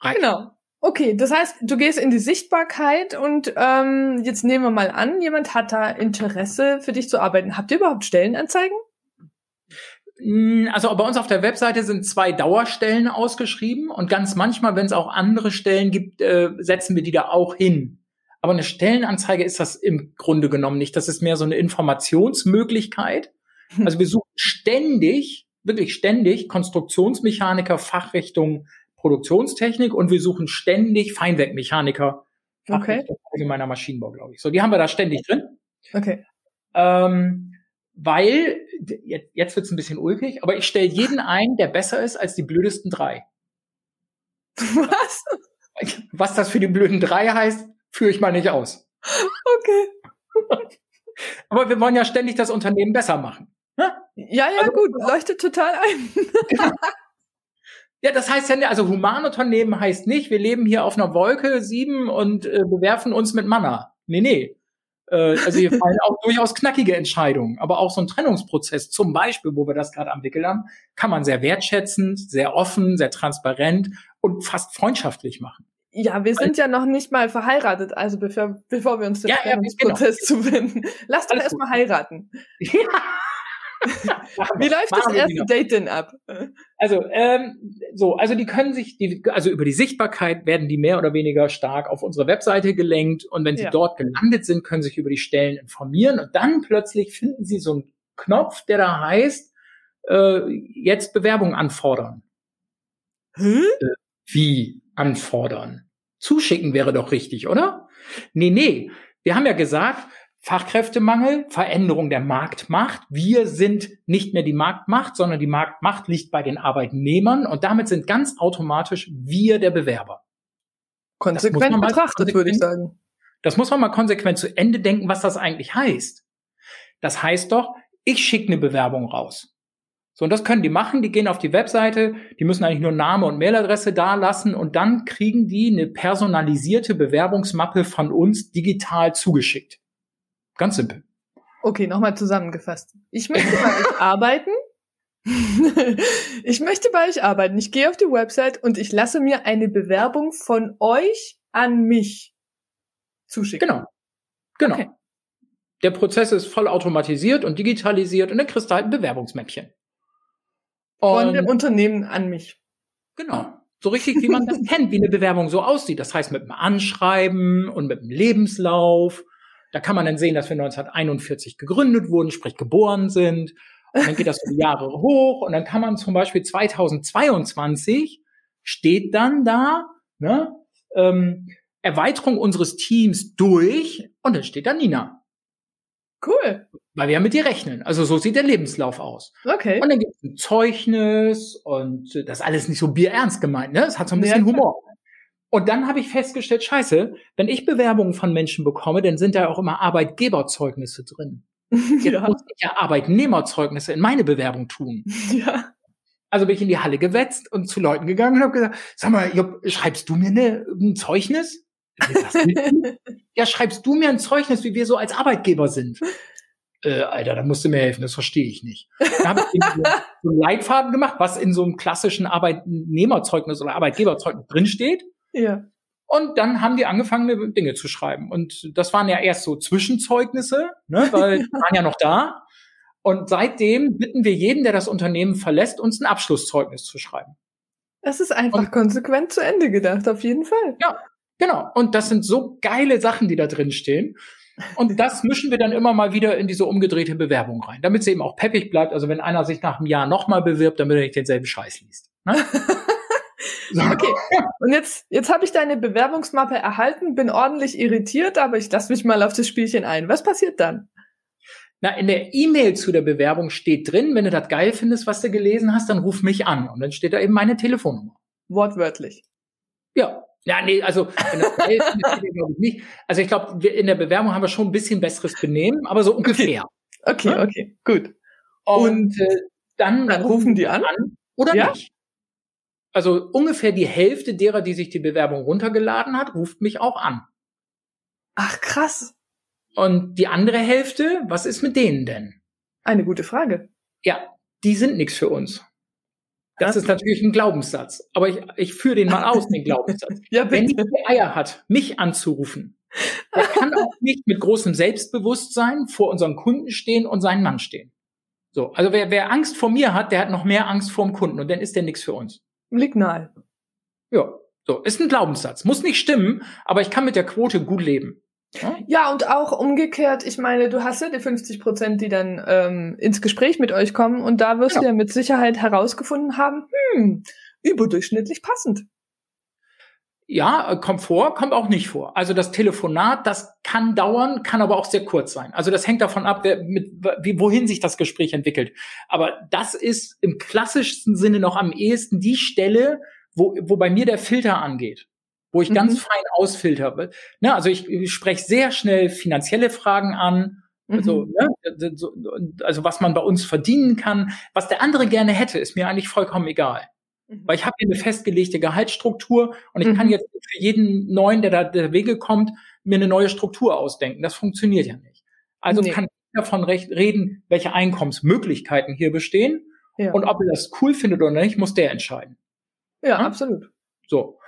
Reicht. Genau. Okay, das heißt, du gehst in die Sichtbarkeit und ähm, jetzt nehmen wir mal an, jemand hat da Interesse für dich zu arbeiten. Habt ihr überhaupt Stellenanzeigen? Hm, also bei uns auf der Webseite sind zwei Dauerstellen ausgeschrieben und ganz manchmal, wenn es auch andere Stellen gibt, äh, setzen wir die da auch hin. Aber eine Stellenanzeige ist das im Grunde genommen nicht. Das ist mehr so eine Informationsmöglichkeit. Hm. Also wir suchen ständig, wirklich ständig Konstruktionsmechaniker, Fachrichtung Produktionstechnik und wir suchen ständig Feinwerkmechaniker, okay. allgemeiner Maschinenbau, glaube ich. So, die haben wir da ständig drin. Okay. Ähm, weil, jetzt, jetzt wird es ein bisschen ulkig, aber ich stelle jeden ein, der besser ist als die blödesten drei. <laughs> Was? Was das für die blöden drei heißt, führe ich mal nicht aus. Okay. <laughs> Aber wir wollen ja ständig das Unternehmen besser machen. Ne? Ja, ja, also, gut, leuchtet total ein. <laughs> ja, das heißt ja, also Humanunternehmen heißt nicht, wir leben hier auf einer Wolke sieben und äh, bewerfen uns mit Manna. Nee, nee. Äh, also hier <laughs> fallen auch durchaus knackige Entscheidungen. Aber auch so ein Trennungsprozess, zum Beispiel, wo wir das gerade am Wickel haben, kann man sehr wertschätzend, sehr offen, sehr transparent und fast freundschaftlich machen. Ja, wir sind ja noch nicht mal verheiratet, also bevor, bevor wir uns dem ja, Trennungsprozess ja, genau. <laughs> zuwenden. Lass doch erstmal heiraten. <laughs> Ja. <laughs> Wie läuft das erste Date denn ab? Also, ähm, so, also die können sich, die, also über die Sichtbarkeit werden die mehr oder weniger stark auf unsere Webseite gelenkt und wenn sie ja. dort gelandet sind, können sie sich über die Stellen informieren und dann plötzlich finden sie so einen Knopf, der da heißt, äh, jetzt Bewerbung anfordern. Hm? Äh, wie anfordern? Zuschicken wäre doch richtig, oder? Nee, nee. Wir haben ja gesagt, Fachkräftemangel, Veränderung der Marktmacht. Wir sind nicht mehr die Marktmacht, sondern die Marktmacht liegt bei den Arbeitnehmern und damit sind ganz automatisch wir der Bewerber. Konsequent betrachtet, würde ich sagen. Das muss man mal konsequent zu Ende denken, was das eigentlich heißt. Das heißt doch, ich schicke eine Bewerbung raus. So, und das können die machen. Die gehen auf die Webseite, die müssen eigentlich nur Name und Mailadresse da lassen und dann kriegen die eine personalisierte Bewerbungsmappe von uns digital zugeschickt. Ganz simpel. Okay, nochmal zusammengefasst. Ich möchte bei euch <laughs> arbeiten. <laughs> ich möchte bei euch arbeiten. Ich gehe auf die Website und ich lasse mir eine Bewerbung von euch an mich zuschicken. Genau. Genau. Okay. Der Prozess ist voll automatisiert und digitalisiert und dann kriegst du halt ein Bewerbungsmäppchen. Von dem Unternehmen an mich. Genau. So richtig, wie man das <laughs> kennt, wie eine Bewerbung so aussieht. Das heißt, mit einem Anschreiben und mit einem Lebenslauf. Da kann man dann sehen, dass wir 1941 gegründet wurden, sprich geboren sind. Und dann geht das die Jahre hoch. Und dann kann man zum Beispiel 2022 steht dann da, ne, ähm, Erweiterung unseres Teams durch. Und dann steht da Nina. Cool. Weil wir ja mit dir rechnen. Also so sieht der Lebenslauf aus. Okay. Und dann gibt es ein Zeugnis und das ist alles nicht so bierernst gemeint, ne? Es hat so ein bisschen ja, Humor. Und dann habe ich festgestellt, scheiße, wenn ich Bewerbungen von Menschen bekomme, dann sind da auch immer Arbeitgeberzeugnisse drin. <laughs> Jetzt ja. muss ich ja Arbeitnehmerzeugnisse in meine Bewerbung tun. Ja. Also bin ich in die Halle gewetzt und zu Leuten gegangen und habe gesagt, sag mal, Job, schreibst du mir eine, ein Zeugnis? <laughs> ja, schreibst du mir ein Zeugnis, wie wir so als Arbeitgeber sind? Äh, Alter, da musst du mir helfen, das verstehe ich nicht. Da habe ich so einen Leitfaden gemacht, was in so einem klassischen Arbeitnehmerzeugnis oder Arbeitgeberzeugnis drinsteht. Ja. Und dann haben die angefangen, Dinge zu schreiben. Und das waren ja erst so Zwischenzeugnisse, ne, weil <laughs> die waren ja noch da. Und seitdem bitten wir jeden, der das Unternehmen verlässt, uns ein Abschlusszeugnis zu schreiben. Es ist einfach und, konsequent zu Ende gedacht, auf jeden Fall. Ja, genau. Und das sind so geile Sachen, die da drin stehen. Und <laughs> das mischen wir dann immer mal wieder in diese umgedrehte Bewerbung rein, damit sie eben auch peppig bleibt. Also wenn einer sich nach einem Jahr nochmal bewirbt, damit er nicht denselben Scheiß liest. Ne? <laughs> Okay. Und jetzt, jetzt habe ich deine Bewerbungsmappe erhalten, bin ordentlich irritiert, aber ich lasse mich mal auf das Spielchen ein. Was passiert dann? Na, in der E-Mail zu der Bewerbung steht drin, wenn du das geil findest, was du gelesen hast, dann ruf mich an. Und dann steht da eben meine Telefonnummer. Wortwörtlich. Ja. Ja, nee, also wenn das glaube ich nicht. Also ich glaube, in der Bewerbung haben wir schon ein bisschen besseres Benehmen, aber so ungefähr. Okay, okay, okay gut. Und, Und äh, dann, dann rufen die an, an oder ja? nicht. Also ungefähr die Hälfte derer, die sich die Bewerbung runtergeladen hat, ruft mich auch an. Ach, krass. Und die andere Hälfte, was ist mit denen denn? Eine gute Frage. Ja, die sind nichts für uns. Das ist natürlich ein Glaubenssatz. Aber ich, ich führe den mal aus, den Glaubenssatz. <laughs> ja, Wenn die Eier hat, mich anzurufen, der kann auch nicht mit großem Selbstbewusstsein vor unseren Kunden stehen und seinen Mann stehen. So, also wer, wer Angst vor mir hat, der hat noch mehr Angst vor dem Kunden und dann ist der nichts für uns. Liegt nahe. Ja, so, ist ein Glaubenssatz. Muss nicht stimmen, aber ich kann mit der Quote gut leben. Ja? ja, und auch umgekehrt, ich meine, du hast ja die 50 Prozent, die dann ähm, ins Gespräch mit euch kommen und da wirst ja. du ja mit Sicherheit herausgefunden haben, hm, überdurchschnittlich passend. Ja, äh, kommt vor, kommt auch nicht vor. Also das Telefonat, das kann dauern, kann aber auch sehr kurz sein. Also das hängt davon ab, wer, mit, wie, wohin sich das Gespräch entwickelt. Aber das ist im klassischsten Sinne noch am ehesten die Stelle, wo, wo bei mir der Filter angeht, wo ich mhm. ganz fein ausfilter. Ne, also ich, ich spreche sehr schnell finanzielle Fragen an. Also, mhm. ne, also was man bei uns verdienen kann. Was der andere gerne hätte, ist mir eigentlich vollkommen egal. Mhm. Weil ich habe hier eine festgelegte Gehaltsstruktur und ich mhm. kann jetzt für jeden neuen, der da der Wege kommt, mir eine neue Struktur ausdenken. Das funktioniert ja nicht. Also nee. kann ich davon recht reden, welche Einkommensmöglichkeiten hier bestehen. Ja. Und ob er das cool findet oder nicht, muss der entscheiden. Ja, ja? absolut. So.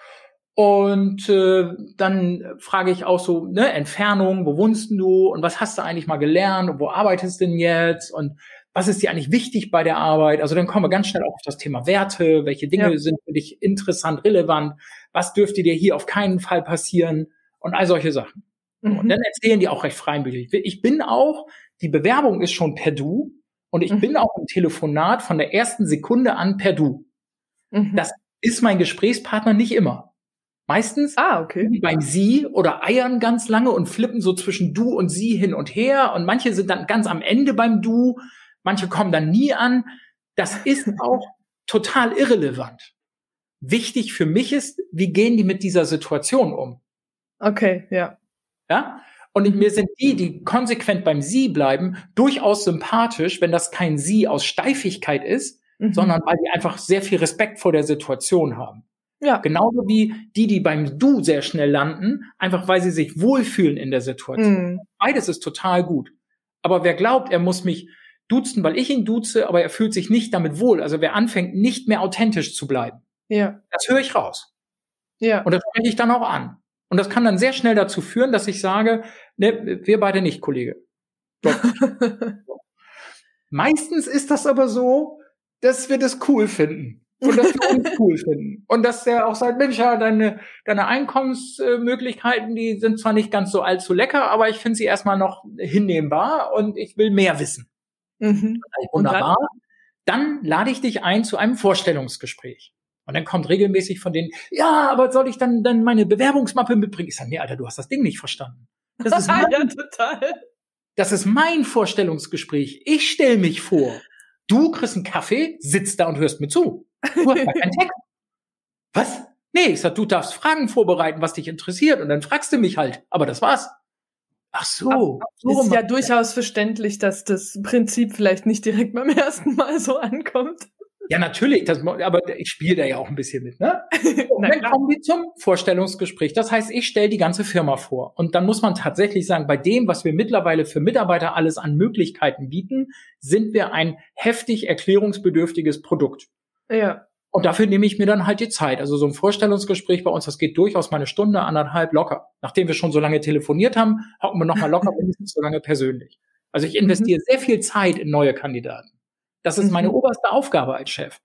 Und äh, dann frage ich auch so, ne, Entfernung, wo wohnst du und was hast du eigentlich mal gelernt und wo arbeitest du denn jetzt und was ist dir eigentlich wichtig bei der Arbeit? Also dann kommen wir ganz schnell auch auf das Thema Werte, welche Dinge ja. sind für dich interessant, relevant, was dürfte dir hier auf keinen Fall passieren und all solche Sachen. Mhm. Und dann erzählen die auch recht freimütig. Ich bin auch, die Bewerbung ist schon per Du und ich mhm. bin auch im Telefonat von der ersten Sekunde an per Du. Mhm. Das ist mein Gesprächspartner nicht immer. Meistens ah, okay. beim Sie oder eiern ganz lange und flippen so zwischen Du und Sie hin und her und manche sind dann ganz am Ende beim Du manche kommen dann nie an. Das ist <laughs> auch total irrelevant. Wichtig für mich ist, wie gehen die mit dieser Situation um? Okay, ja. Ja? Und mir sind die, die konsequent beim Sie bleiben, durchaus sympathisch, wenn das kein Sie aus Steifigkeit ist, mhm. sondern weil die einfach sehr viel Respekt vor der Situation haben. Ja. Genauso wie die, die beim Du sehr schnell landen, einfach weil sie sich wohlfühlen in der Situation. Mhm. Beides ist total gut. Aber wer glaubt, er muss mich duzen, weil ich ihn duze, aber er fühlt sich nicht damit wohl. Also wer anfängt, nicht mehr authentisch zu bleiben. Ja. Das höre ich raus. Ja. Und das spreche ich dann auch an. Und das kann dann sehr schnell dazu führen, dass ich sage, ne, wir beide nicht, Kollege. <laughs> Meistens ist das aber so, dass wir das cool finden. Und dass wir uns cool <laughs> finden. Und dass der auch sagt, Mensch, ja, deine, deine Einkommensmöglichkeiten, die sind zwar nicht ganz so allzu lecker, aber ich finde sie erstmal noch hinnehmbar und ich will mehr wissen. Mhm. Wunderbar. Dann? dann lade ich dich ein zu einem Vorstellungsgespräch. Und dann kommt regelmäßig von denen, ja, aber soll ich dann, dann meine Bewerbungsmappe mitbringen? Ich sage, nee, Alter, du hast das Ding nicht verstanden. Das <laughs> ist mein, ja, total. Das ist mein Vorstellungsgespräch. Ich stelle mich vor. Du kriegst einen Kaffee, sitzt da und hörst mir zu. Du hast gar keinen Text. Was? Nee, ich sag, du darfst Fragen vorbereiten, was dich interessiert, und dann fragst du mich halt. Aber das war's. Ach so. so ist ja durchaus verständlich, dass das Prinzip vielleicht nicht direkt beim <laughs> ersten Mal so ankommt. Ja, natürlich, das, aber ich spiele da ja auch ein bisschen mit, ne? <laughs> Und dann kommen wir zum Vorstellungsgespräch. Das heißt, ich stelle die ganze Firma vor. Und dann muss man tatsächlich sagen, bei dem, was wir mittlerweile für Mitarbeiter alles an Möglichkeiten bieten, sind wir ein heftig erklärungsbedürftiges Produkt. Ja. Und dafür nehme ich mir dann halt die Zeit. Also so ein Vorstellungsgespräch bei uns, das geht durchaus mal eine Stunde, anderthalb locker. Nachdem wir schon so lange telefoniert haben, hocken wir noch mal locker <laughs> mindestens so lange persönlich. Also ich investiere mhm. sehr viel Zeit in neue Kandidaten. Das ist meine mhm. oberste Aufgabe als Chef.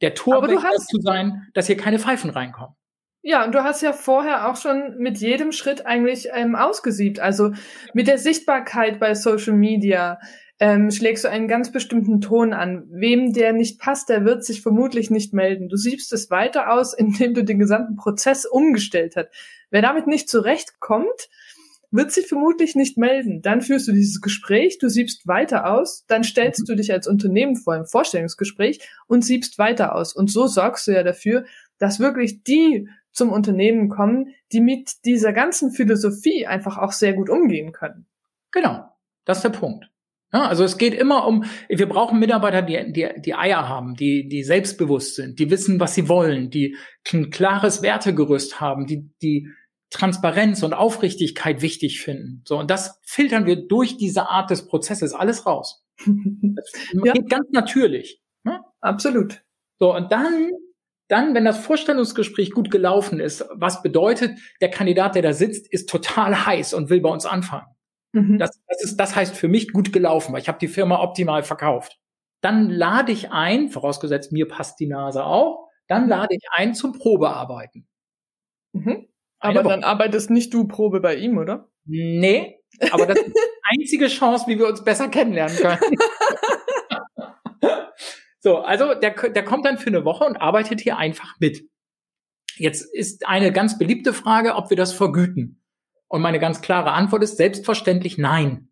Der Torwächter zu sein, dass hier keine Pfeifen reinkommen. Ja, und du hast ja vorher auch schon mit jedem Schritt eigentlich ähm, ausgesiebt. Also mit der Sichtbarkeit bei Social Media ähm, schlägst du einen ganz bestimmten Ton an. Wem der nicht passt, der wird sich vermutlich nicht melden. Du siebst es weiter aus, <laughs> indem du den gesamten Prozess umgestellt hast. Wer damit nicht zurechtkommt, wird sich vermutlich nicht melden. Dann führst du dieses Gespräch, du siebst weiter aus, dann stellst mhm. du dich als Unternehmen vor im Vorstellungsgespräch und siebst weiter aus. Und so sorgst du ja dafür, dass wirklich die zum Unternehmen kommen, die mit dieser ganzen Philosophie einfach auch sehr gut umgehen können. Genau, das ist der Punkt. Ja, also es geht immer um, wir brauchen Mitarbeiter, die, die, die Eier haben, die, die selbstbewusst sind, die wissen, was sie wollen, die ein klares Wertegerüst haben, die, die Transparenz und Aufrichtigkeit wichtig finden. So, und das filtern wir durch diese Art des Prozesses alles raus. <laughs> Das ja. geht ganz natürlich. Ne? Absolut. So, und dann, dann, wenn das Vorstellungsgespräch gut gelaufen ist, was bedeutet, der Kandidat, der da sitzt, ist total heiß und will bei uns anfangen. Mhm. Das, das, ist, das heißt für mich gut gelaufen, weil ich habe die Firma optimal verkauft. Dann lade ich ein, vorausgesetzt mir passt die Nase auch, dann mhm. lade ich ein zum Probearbeiten. Mhm. Aber dann arbeitest nicht du Probe bei ihm, oder? Nee, aber das ist die <laughs> einzige Chance, wie wir uns besser kennenlernen können. <laughs> so, also der, der kommt dann für eine Woche und arbeitet hier einfach mit. Jetzt ist eine ganz beliebte Frage, ob wir das vergüten. Und meine ganz klare Antwort ist selbstverständlich nein.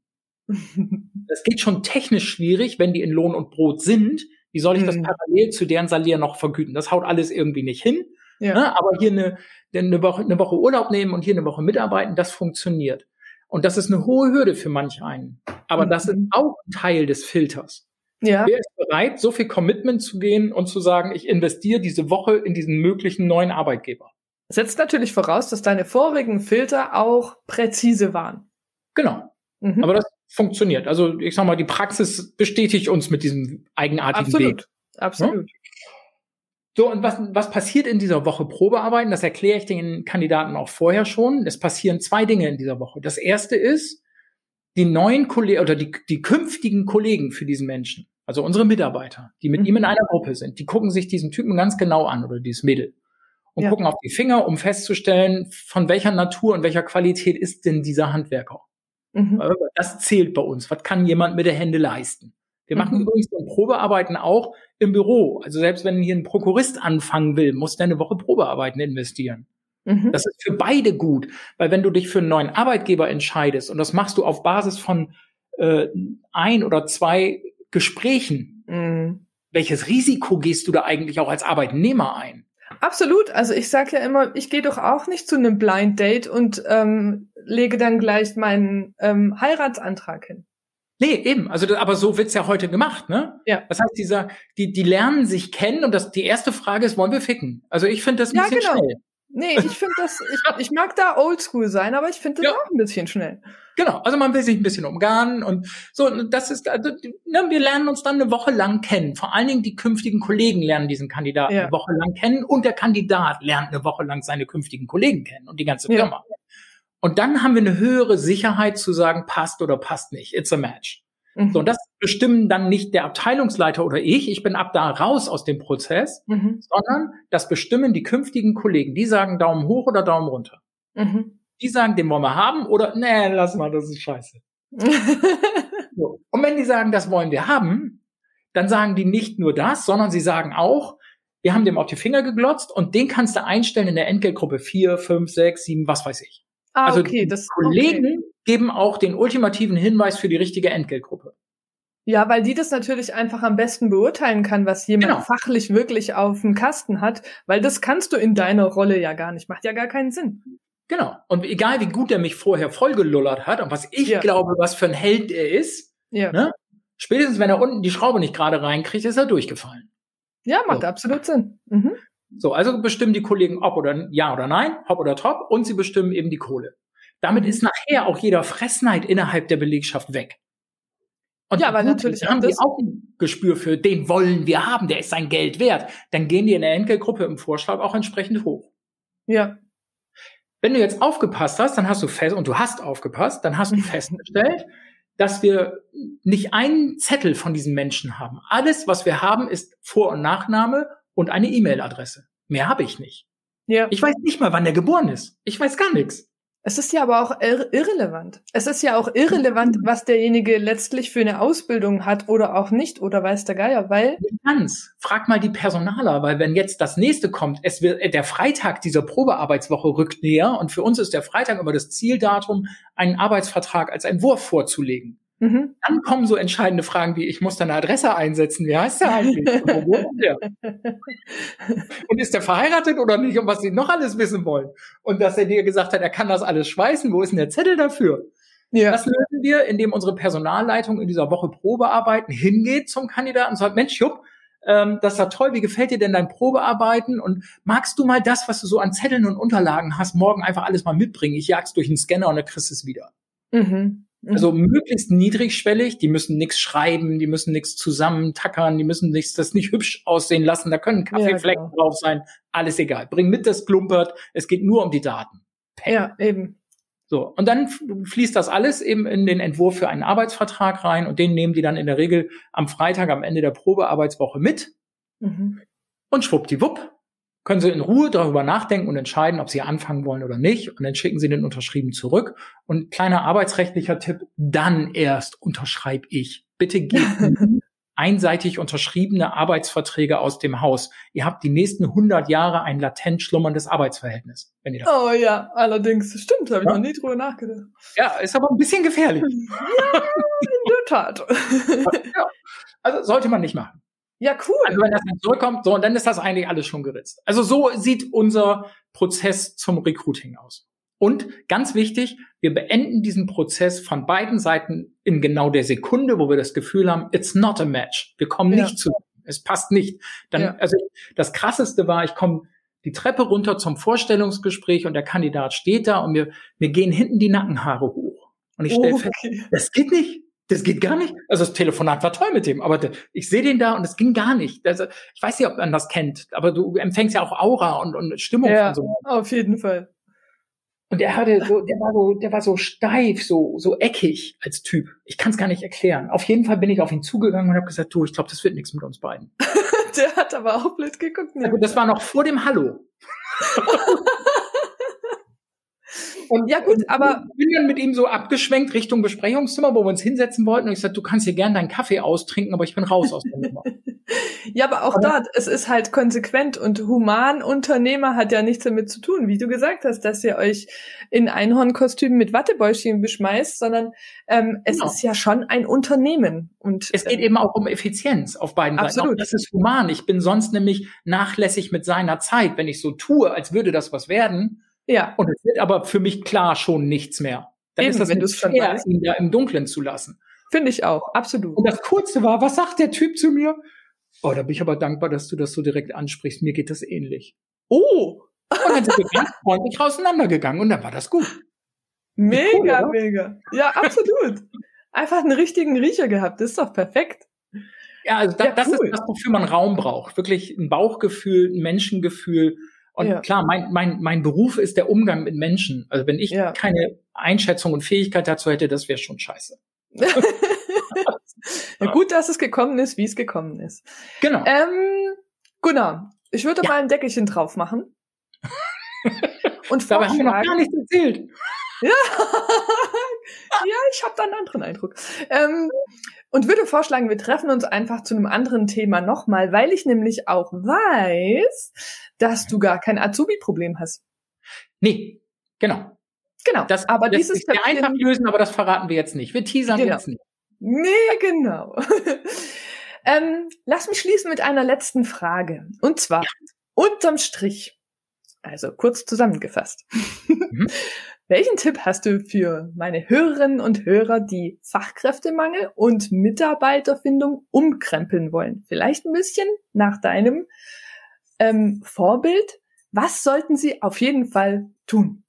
<laughs> Das geht schon technisch schwierig, wenn die in Lohn und Brot sind. Wie soll ich das mhm. parallel zu deren Salier noch vergüten? Das haut alles irgendwie nicht hin. Ja. Ne? Aber hier eine, eine, Woche, eine Woche Urlaub nehmen und hier eine Woche mitarbeiten, das funktioniert. Und das ist eine hohe Hürde für manch einen. Aber mhm. das ist auch Teil des Filters. Ja. Wer ist bereit, so viel Commitment zu gehen und zu sagen, ich investiere diese Woche in diesen möglichen neuen Arbeitgeber? Setzt natürlich voraus, dass deine vorigen Filter auch präzise waren. Genau. Mhm. Aber das funktioniert. Also ich sag mal, die Praxis bestätigt uns mit diesem eigenartigen Absolut. Weg. Absolut. Ja? So, und was, was passiert in dieser Woche Probearbeiten? Das erkläre ich den Kandidaten auch vorher schon. Es passieren zwei Dinge in dieser Woche. Das erste ist, die neuen Kollegen oder die, die künftigen Kollegen für diesen Menschen, also unsere Mitarbeiter, die mit mhm. ihm in einer Gruppe sind, die gucken sich diesen Typen ganz genau an oder dieses Mädel und ja. gucken auf die Finger, um festzustellen, von welcher Natur und welcher Qualität ist denn dieser Handwerker. Mhm. Das zählt bei uns. Was kann jemand mit der Hände leisten? Wir machen mhm. übrigens so Probearbeiten auch im Büro. Also selbst wenn hier ein Prokurist anfangen will, muss der eine Woche Probearbeiten investieren. Mhm. Das ist für beide gut, weil wenn du dich für einen neuen Arbeitgeber entscheidest und das machst du auf Basis von äh, ein oder zwei Gesprächen, mhm. welches Risiko gehst du da eigentlich auch als Arbeitnehmer ein? Absolut. Also ich sage ja immer, ich gehe doch auch nicht zu einem Blind Date und ähm, lege dann gleich meinen ähm, Heiratsantrag hin. Nee, eben. Also, aber so wird's ja heute gemacht, ne? Ja. Das heißt, dieser, die, die lernen sich kennen und das, die erste Frage ist, wollen wir ficken? Also ich finde das ein ja, bisschen genau. schnell. Nee, ich finde das, ich, ich mag da oldschool sein, aber ich finde das ja. auch ein bisschen schnell. Genau, also man will sich ein bisschen umgarnen und so, das ist, also, ne, wir lernen uns dann eine Woche lang kennen. Vor allen Dingen die künftigen Kollegen lernen diesen Kandidaten ja. eine Woche lang kennen und der Kandidat lernt eine Woche lang seine künftigen Kollegen kennen und die ganze Firma. Ja. Und dann haben wir eine höhere Sicherheit zu sagen, passt oder passt nicht. It's a match. Mhm. So, das bestimmen dann nicht der Abteilungsleiter oder ich, ich bin ab da raus aus dem Prozess, mhm. sondern das bestimmen die künftigen Kollegen. Die sagen Daumen hoch oder Daumen runter. Mhm. Die sagen, den wollen wir haben oder nee, lass mal, das ist scheiße. <laughs> so. Und wenn die sagen, das wollen wir haben, dann sagen die nicht nur das, sondern sie sagen auch, wir haben dem auf die Finger geglotzt und den kannst du einstellen in der Entgeltgruppe 4, 5, 6, 7, was weiß ich. Ah, also okay, das, Kollegen okay. Geben auch den ultimativen Hinweis für die richtige Entgeltgruppe. Ja, weil die das natürlich einfach am besten beurteilen kann, was jemand genau. fachlich wirklich auf dem Kasten hat, weil das kannst du in deiner Rolle ja gar nicht. Macht ja gar keinen Sinn. Genau. Und egal wie gut er mich vorher vollgelullert hat und was ich ja. glaube, was für ein Held er ist, ja. ne? spätestens wenn er unten die Schraube nicht gerade reinkriegt, ist er durchgefallen. Ja, macht so. absolut Sinn. Mhm. So, also bestimmen die Kollegen ob oder ja oder nein, hopp oder top und sie bestimmen eben die Kohle. Damit ist nachher auch jeder Fressneid innerhalb der Belegschaft weg. Und ja, weil natürlich haben die auch ein Gespür für, den wollen wir haben, der ist sein Geld wert. Dann gehen die in der Entgeltgruppe im Vorschlag auch entsprechend hoch. Ja. Wenn du jetzt aufgepasst hast, dann hast du fest, und du hast aufgepasst, dann hast du festgestellt, dass wir nicht einen Zettel von diesen Menschen haben. Alles, was wir haben, ist Vor- und Nachname und eine E-Mail-Adresse. Mehr habe ich nicht. Ja. Ich weiß nicht mal, wann der geboren ist. Ich weiß gar nichts. Es ist ja aber auch ir irrelevant. Es ist ja auch irrelevant, was derjenige letztlich für eine Ausbildung hat oder auch nicht oder weiß der Geier, weil. Ganz. Frag mal die Personaler, weil wenn jetzt das nächste kommt, es wird, äh, der Freitag dieser Probearbeitswoche rückt näher und für uns ist der Freitag immer das Zieldatum, einen Arbeitsvertrag als Entwurf vorzulegen. Mhm. Dann kommen so entscheidende Fragen wie, ich muss da eine Adresse einsetzen. Wie heißt der eigentlich? Und, wo der? und ist der verheiratet oder nicht? Und was sie noch alles wissen wollen. Und dass er dir gesagt hat, er kann das alles schweißen. Wo ist denn der Zettel dafür? Ja. Das lösen wir, indem unsere Personalleitung in dieser Woche Probearbeiten hingeht zum Kandidaten und sagt, Mensch, Jupp, ähm, das ist ja toll, wie gefällt dir denn dein Probearbeiten? Und magst du mal das, was du so an Zetteln und Unterlagen hast, morgen einfach alles mal mitbringen? Ich jag's durch den Scanner und dann kriegst du es wieder. Mhm. Also mhm. möglichst niedrigschwellig, die müssen nichts schreiben, die müssen nichts zusammentackern, die müssen nichts, das nicht hübsch aussehen lassen, da können Kaffeeflecken ja, genau. drauf sein, alles egal. Bring mit das Klumpert, es geht nur um die Daten. Peng. Ja, eben. So, und dann fließt das alles eben in den Entwurf für einen Arbeitsvertrag rein und den nehmen die dann in der Regel am Freitag am Ende der Probearbeitswoche mit. Mhm. Und schwuppdiwupp können Sie in Ruhe darüber nachdenken und entscheiden, ob Sie anfangen wollen oder nicht. Und dann schicken Sie den unterschrieben zurück. Und kleiner arbeitsrechtlicher Tipp, dann erst unterschreibe ich. Bitte geben <laughs> einseitig unterschriebene Arbeitsverträge aus dem Haus. Ihr habt die nächsten 100 Jahre ein latent schlummerndes Arbeitsverhältnis. Wenn ihr das oh ja, allerdings. Stimmt, habe ich ja? noch nie drüber nachgedacht. Ja, ist aber ein bisschen gefährlich. <laughs> ja, in der Tat. <laughs> ja, also sollte man nicht machen. Ja, cool. Also wenn das dann zurückkommt, so, und dann ist das eigentlich alles schon geritzt. Also so sieht unser Prozess zum Recruiting aus. Und ganz wichtig, wir beenden diesen Prozess von beiden Seiten in genau der Sekunde, wo wir das Gefühl haben, it's not a match. Wir kommen ja. nicht zu, es passt nicht. Dann, ja. also das krasseste war, ich komme die Treppe runter zum Vorstellungsgespräch und der Kandidat steht da und mir, mir gehen hinten die Nackenhaare hoch. Und ich stelle oh, okay. fest, das geht nicht. Das geht gar nicht. Also das Telefonat war toll mit dem, aber ich sehe den da und es ging gar nicht. Also ich weiß nicht, ob man das kennt, aber du empfängst ja auch Aura und, und Stimmung ja, und so. Auf jeden Fall. Und der hatte so, der war so, der war so steif, so so eckig als Typ. Ich kann es gar nicht erklären. Auf jeden Fall bin ich auf ihn zugegangen und habe gesagt, du, ich glaube, das wird nichts mit uns beiden. <laughs> der hat aber auch blöd geguckt. Ne? das war noch vor dem Hallo. <laughs> Und ja gut, aber ich bin dann mit ihm so abgeschwenkt Richtung Besprechungszimmer, wo wir uns hinsetzen wollten. Und ich sagte, du kannst hier gern deinen Kaffee austrinken, aber ich bin raus aus der Nummer. <laughs> ja, aber auch dort, es ist halt konsequent und human Unternehmer hat ja nichts damit zu tun, wie du gesagt hast, dass ihr euch in Einhornkostümen mit Wattebäuschen beschmeißt, sondern ähm, es genau. ist ja schon ein Unternehmen. Und es geht ähm, eben auch um Effizienz auf beiden absolut. Seiten. Auch das ist human. Ich bin sonst nämlich nachlässig mit seiner Zeit, wenn ich so tue, als würde das was werden ja. Und es wird aber für mich klar schon nichts mehr. Dann Eben, ist das wenn nicht fair, ihn da im Dunkeln zu lassen. Finde ich auch, absolut. Und das Kurze war, was sagt der Typ zu mir? Oh, da bin ich aber dankbar, dass du das so direkt ansprichst. Mir geht das ähnlich. Oh! Und dann sind wir ganz <laughs> freundlich auseinandergegangen und dann war das gut. Mega, cool, mega. Ja, absolut. Einfach einen richtigen Riecher gehabt. Das ist doch perfekt. Ja, also da, ja, das cool. ist das, wofür man Raum braucht. Wirklich ein Bauchgefühl, ein Menschengefühl und ja. klar, mein, mein, mein Beruf ist der Umgang mit Menschen. Also wenn ich ja. keine Einschätzung und Fähigkeit dazu hätte, das wäre schon scheiße. <laughs> ja, gut, dass es gekommen ist, wie es gekommen ist. Genau. Ähm, Gunnar, ich würde ja. mal ein Deckelchen drauf machen. <laughs> und Dabei haben wir noch gar nichts erzählt. <laughs> ja, ja ich habe da einen anderen Eindruck. Ähm, und würde vorschlagen, wir treffen uns einfach zu einem anderen Thema nochmal, weil ich nämlich auch weiß, dass du gar kein Azubi-Problem hast. Nee, genau. Genau. Das, aber das dieses ist einfach lösen, aber das verraten wir jetzt nicht. Wir teasern genau. jetzt nicht. Nee, genau. <laughs> ähm, lass mich schließen mit einer letzten Frage. Und zwar, ja. unterm Strich, also kurz zusammengefasst. Mhm. <laughs> Welchen Tipp hast du für meine Hörerinnen und Hörer, die Fachkräftemangel und Mitarbeiterfindung umkrempeln wollen? Vielleicht ein bisschen nach deinem ähm, Vorbild. Was sollten sie auf jeden Fall tun?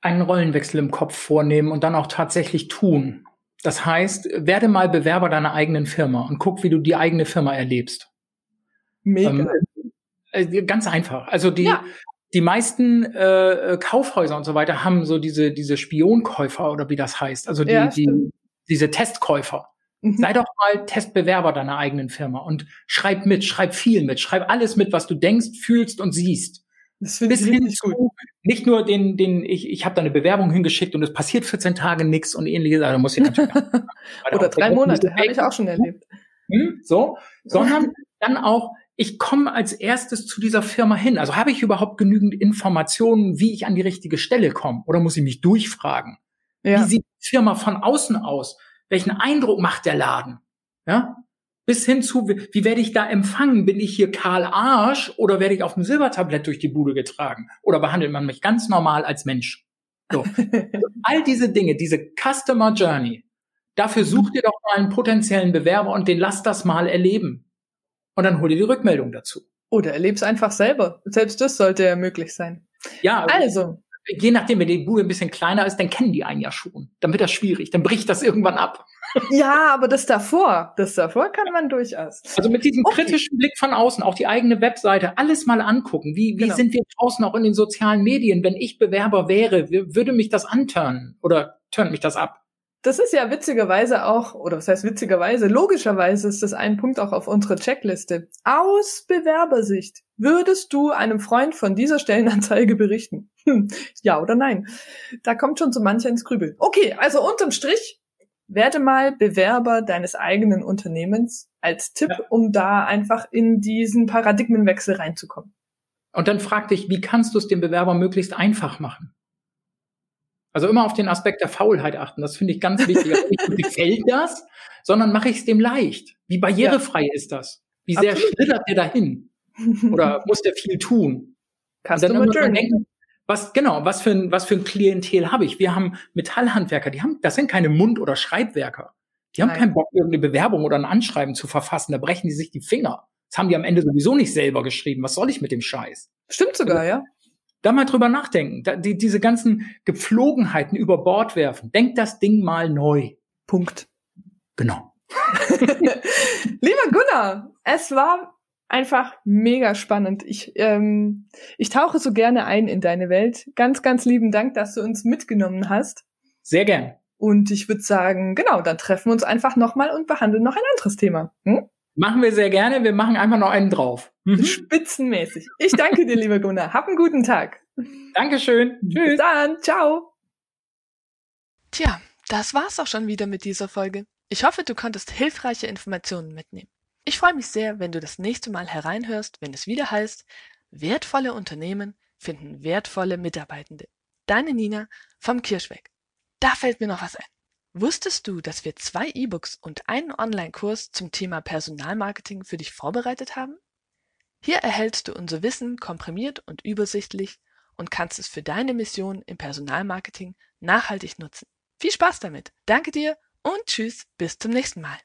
Einen Rollenwechsel im Kopf vornehmen und dann auch tatsächlich tun. Das heißt, werde mal Bewerber deiner eigenen Firma und guck, wie du die eigene Firma erlebst. Mega. Ähm, äh, ganz einfach. Also die, ja. Die meisten äh, Kaufhäuser und so weiter haben so diese diese Spionkäufer oder wie das heißt, also die, ja, die diese Testkäufer. Mhm. Sei doch mal Testbewerber deiner eigenen Firma und schreib mit, schreib viel mit, schreib alles mit, was du denkst, fühlst und siehst. Das finde ich hin zu, gut. Nicht nur den, den ich, ich habe da eine Bewerbung hingeschickt und es passiert 14 Tage nichts und ähnliches, also muss ich natürlich <laughs> Oder drei Monate, habe ich auch schon erlebt. Hm, so, sondern dann auch, ich komme als erstes zu dieser Firma hin. Also habe ich überhaupt genügend Informationen, wie ich an die richtige Stelle komme? Oder muss ich mich durchfragen? Ja. Wie sieht die Firma von außen aus? Welchen Eindruck macht der Laden? Ja? Bis hin zu, wie, werde ich da empfangen? Bin ich hier Karl Arsch oder werde ich auf dem Silbertablett durch die Bude getragen? Oder behandelt man mich ganz normal als Mensch? So. <laughs> All diese Dinge, diese Customer Journey, dafür such dir doch mal einen potenziellen Bewerber und den lass das mal erleben und dann hol dir die Rückmeldung dazu. Oder erleb's einfach selber. Selbst das sollte ja möglich sein. Ja, also. Je nachdem, wenn die Bude ein bisschen kleiner ist, dann kennen die einen ja schon. Dann wird das schwierig. Dann bricht das irgendwann ab. <laughs> Ja, aber das davor, das davor kann man durchaus. Also mit diesem okay. kritischen Blick von außen, auch die eigene Webseite, alles mal angucken. Wie, wie genau. sind wir draußen auch in den sozialen Medien? Wenn ich Bewerber wäre, würde mich das anturnen oder turnt mich das ab? Das ist ja witzigerweise auch, oder was heißt witzigerweise, logischerweise ist das ein Punkt auch auf unserer Checkliste. Aus Bewerbersicht, würdest du einem Freund von dieser Stellenanzeige berichten? Hm, ja oder nein? Da kommt schon so mancher ins Grübeln. Okay, also unterm Strich, werde mal Bewerber deines eigenen Unternehmens als Tipp, ja. um da einfach in diesen Paradigmenwechsel reinzukommen. Und dann frag dich, wie kannst du es dem Bewerber möglichst einfach machen? Also immer auf den Aspekt der Faulheit achten. Das finde ich ganz wichtig. Also nicht gefällt das, sondern mache ich es dem leicht. Wie barrierefrei ja. ist das? Wie sehr Absolut. schlittert der dahin? Oder <laughs> muss der viel tun? Kannst du mal denken, was genau, was für ein was für ein Klientel habe ich? Wir haben Metallhandwerker, die haben, das sind keine Mund- oder Schreibwerker. Die haben Nein. keinen Bock, irgendeine Bewerbung oder ein Anschreiben zu verfassen. Da brechen die sich die Finger. Das haben die am Ende sowieso nicht selber geschrieben. Was soll ich mit dem Scheiß? Stimmt sogar, ja. Da mal drüber nachdenken. Da, die, diese ganzen Gepflogenheiten über Bord werfen. Denk das Ding mal neu. Punkt. Genau. <laughs> Lieber Gunnar, es war einfach mega spannend. Ich, ähm, ich tauche so gerne ein in deine Welt. Ganz, ganz lieben Dank, dass du uns mitgenommen hast. Sehr gern. Und ich würde sagen, genau, dann treffen wir uns einfach nochmal und behandeln noch ein anderes Thema. Hm? Machen wir sehr gerne. Wir machen einfach noch einen drauf. Mhm. Spitzenmäßig. Ich danke dir, lieber Gunnar. Hab einen guten Tag. Dankeschön. Tschüss. Bis dann. Ciao. Tja, das war's auch schon wieder mit dieser Folge. Ich hoffe, du konntest hilfreiche Informationen mitnehmen. Ich freue mich sehr, wenn du das nächste Mal hereinhörst, wenn es wieder heißt, wertvolle Unternehmen finden wertvolle Mitarbeitende. Deine Nina vom Kirschweg. Da fällt mir noch was ein. Wusstest du, dass wir zwei E-Books und einen Online-Kurs zum Thema Personalmarketing für dich vorbereitet haben? Hier erhältst du unser Wissen komprimiert und übersichtlich und kannst es für deine Mission im Personalmarketing nachhaltig nutzen. Viel Spaß damit. Danke dir und tschüss, bis zum nächsten Mal.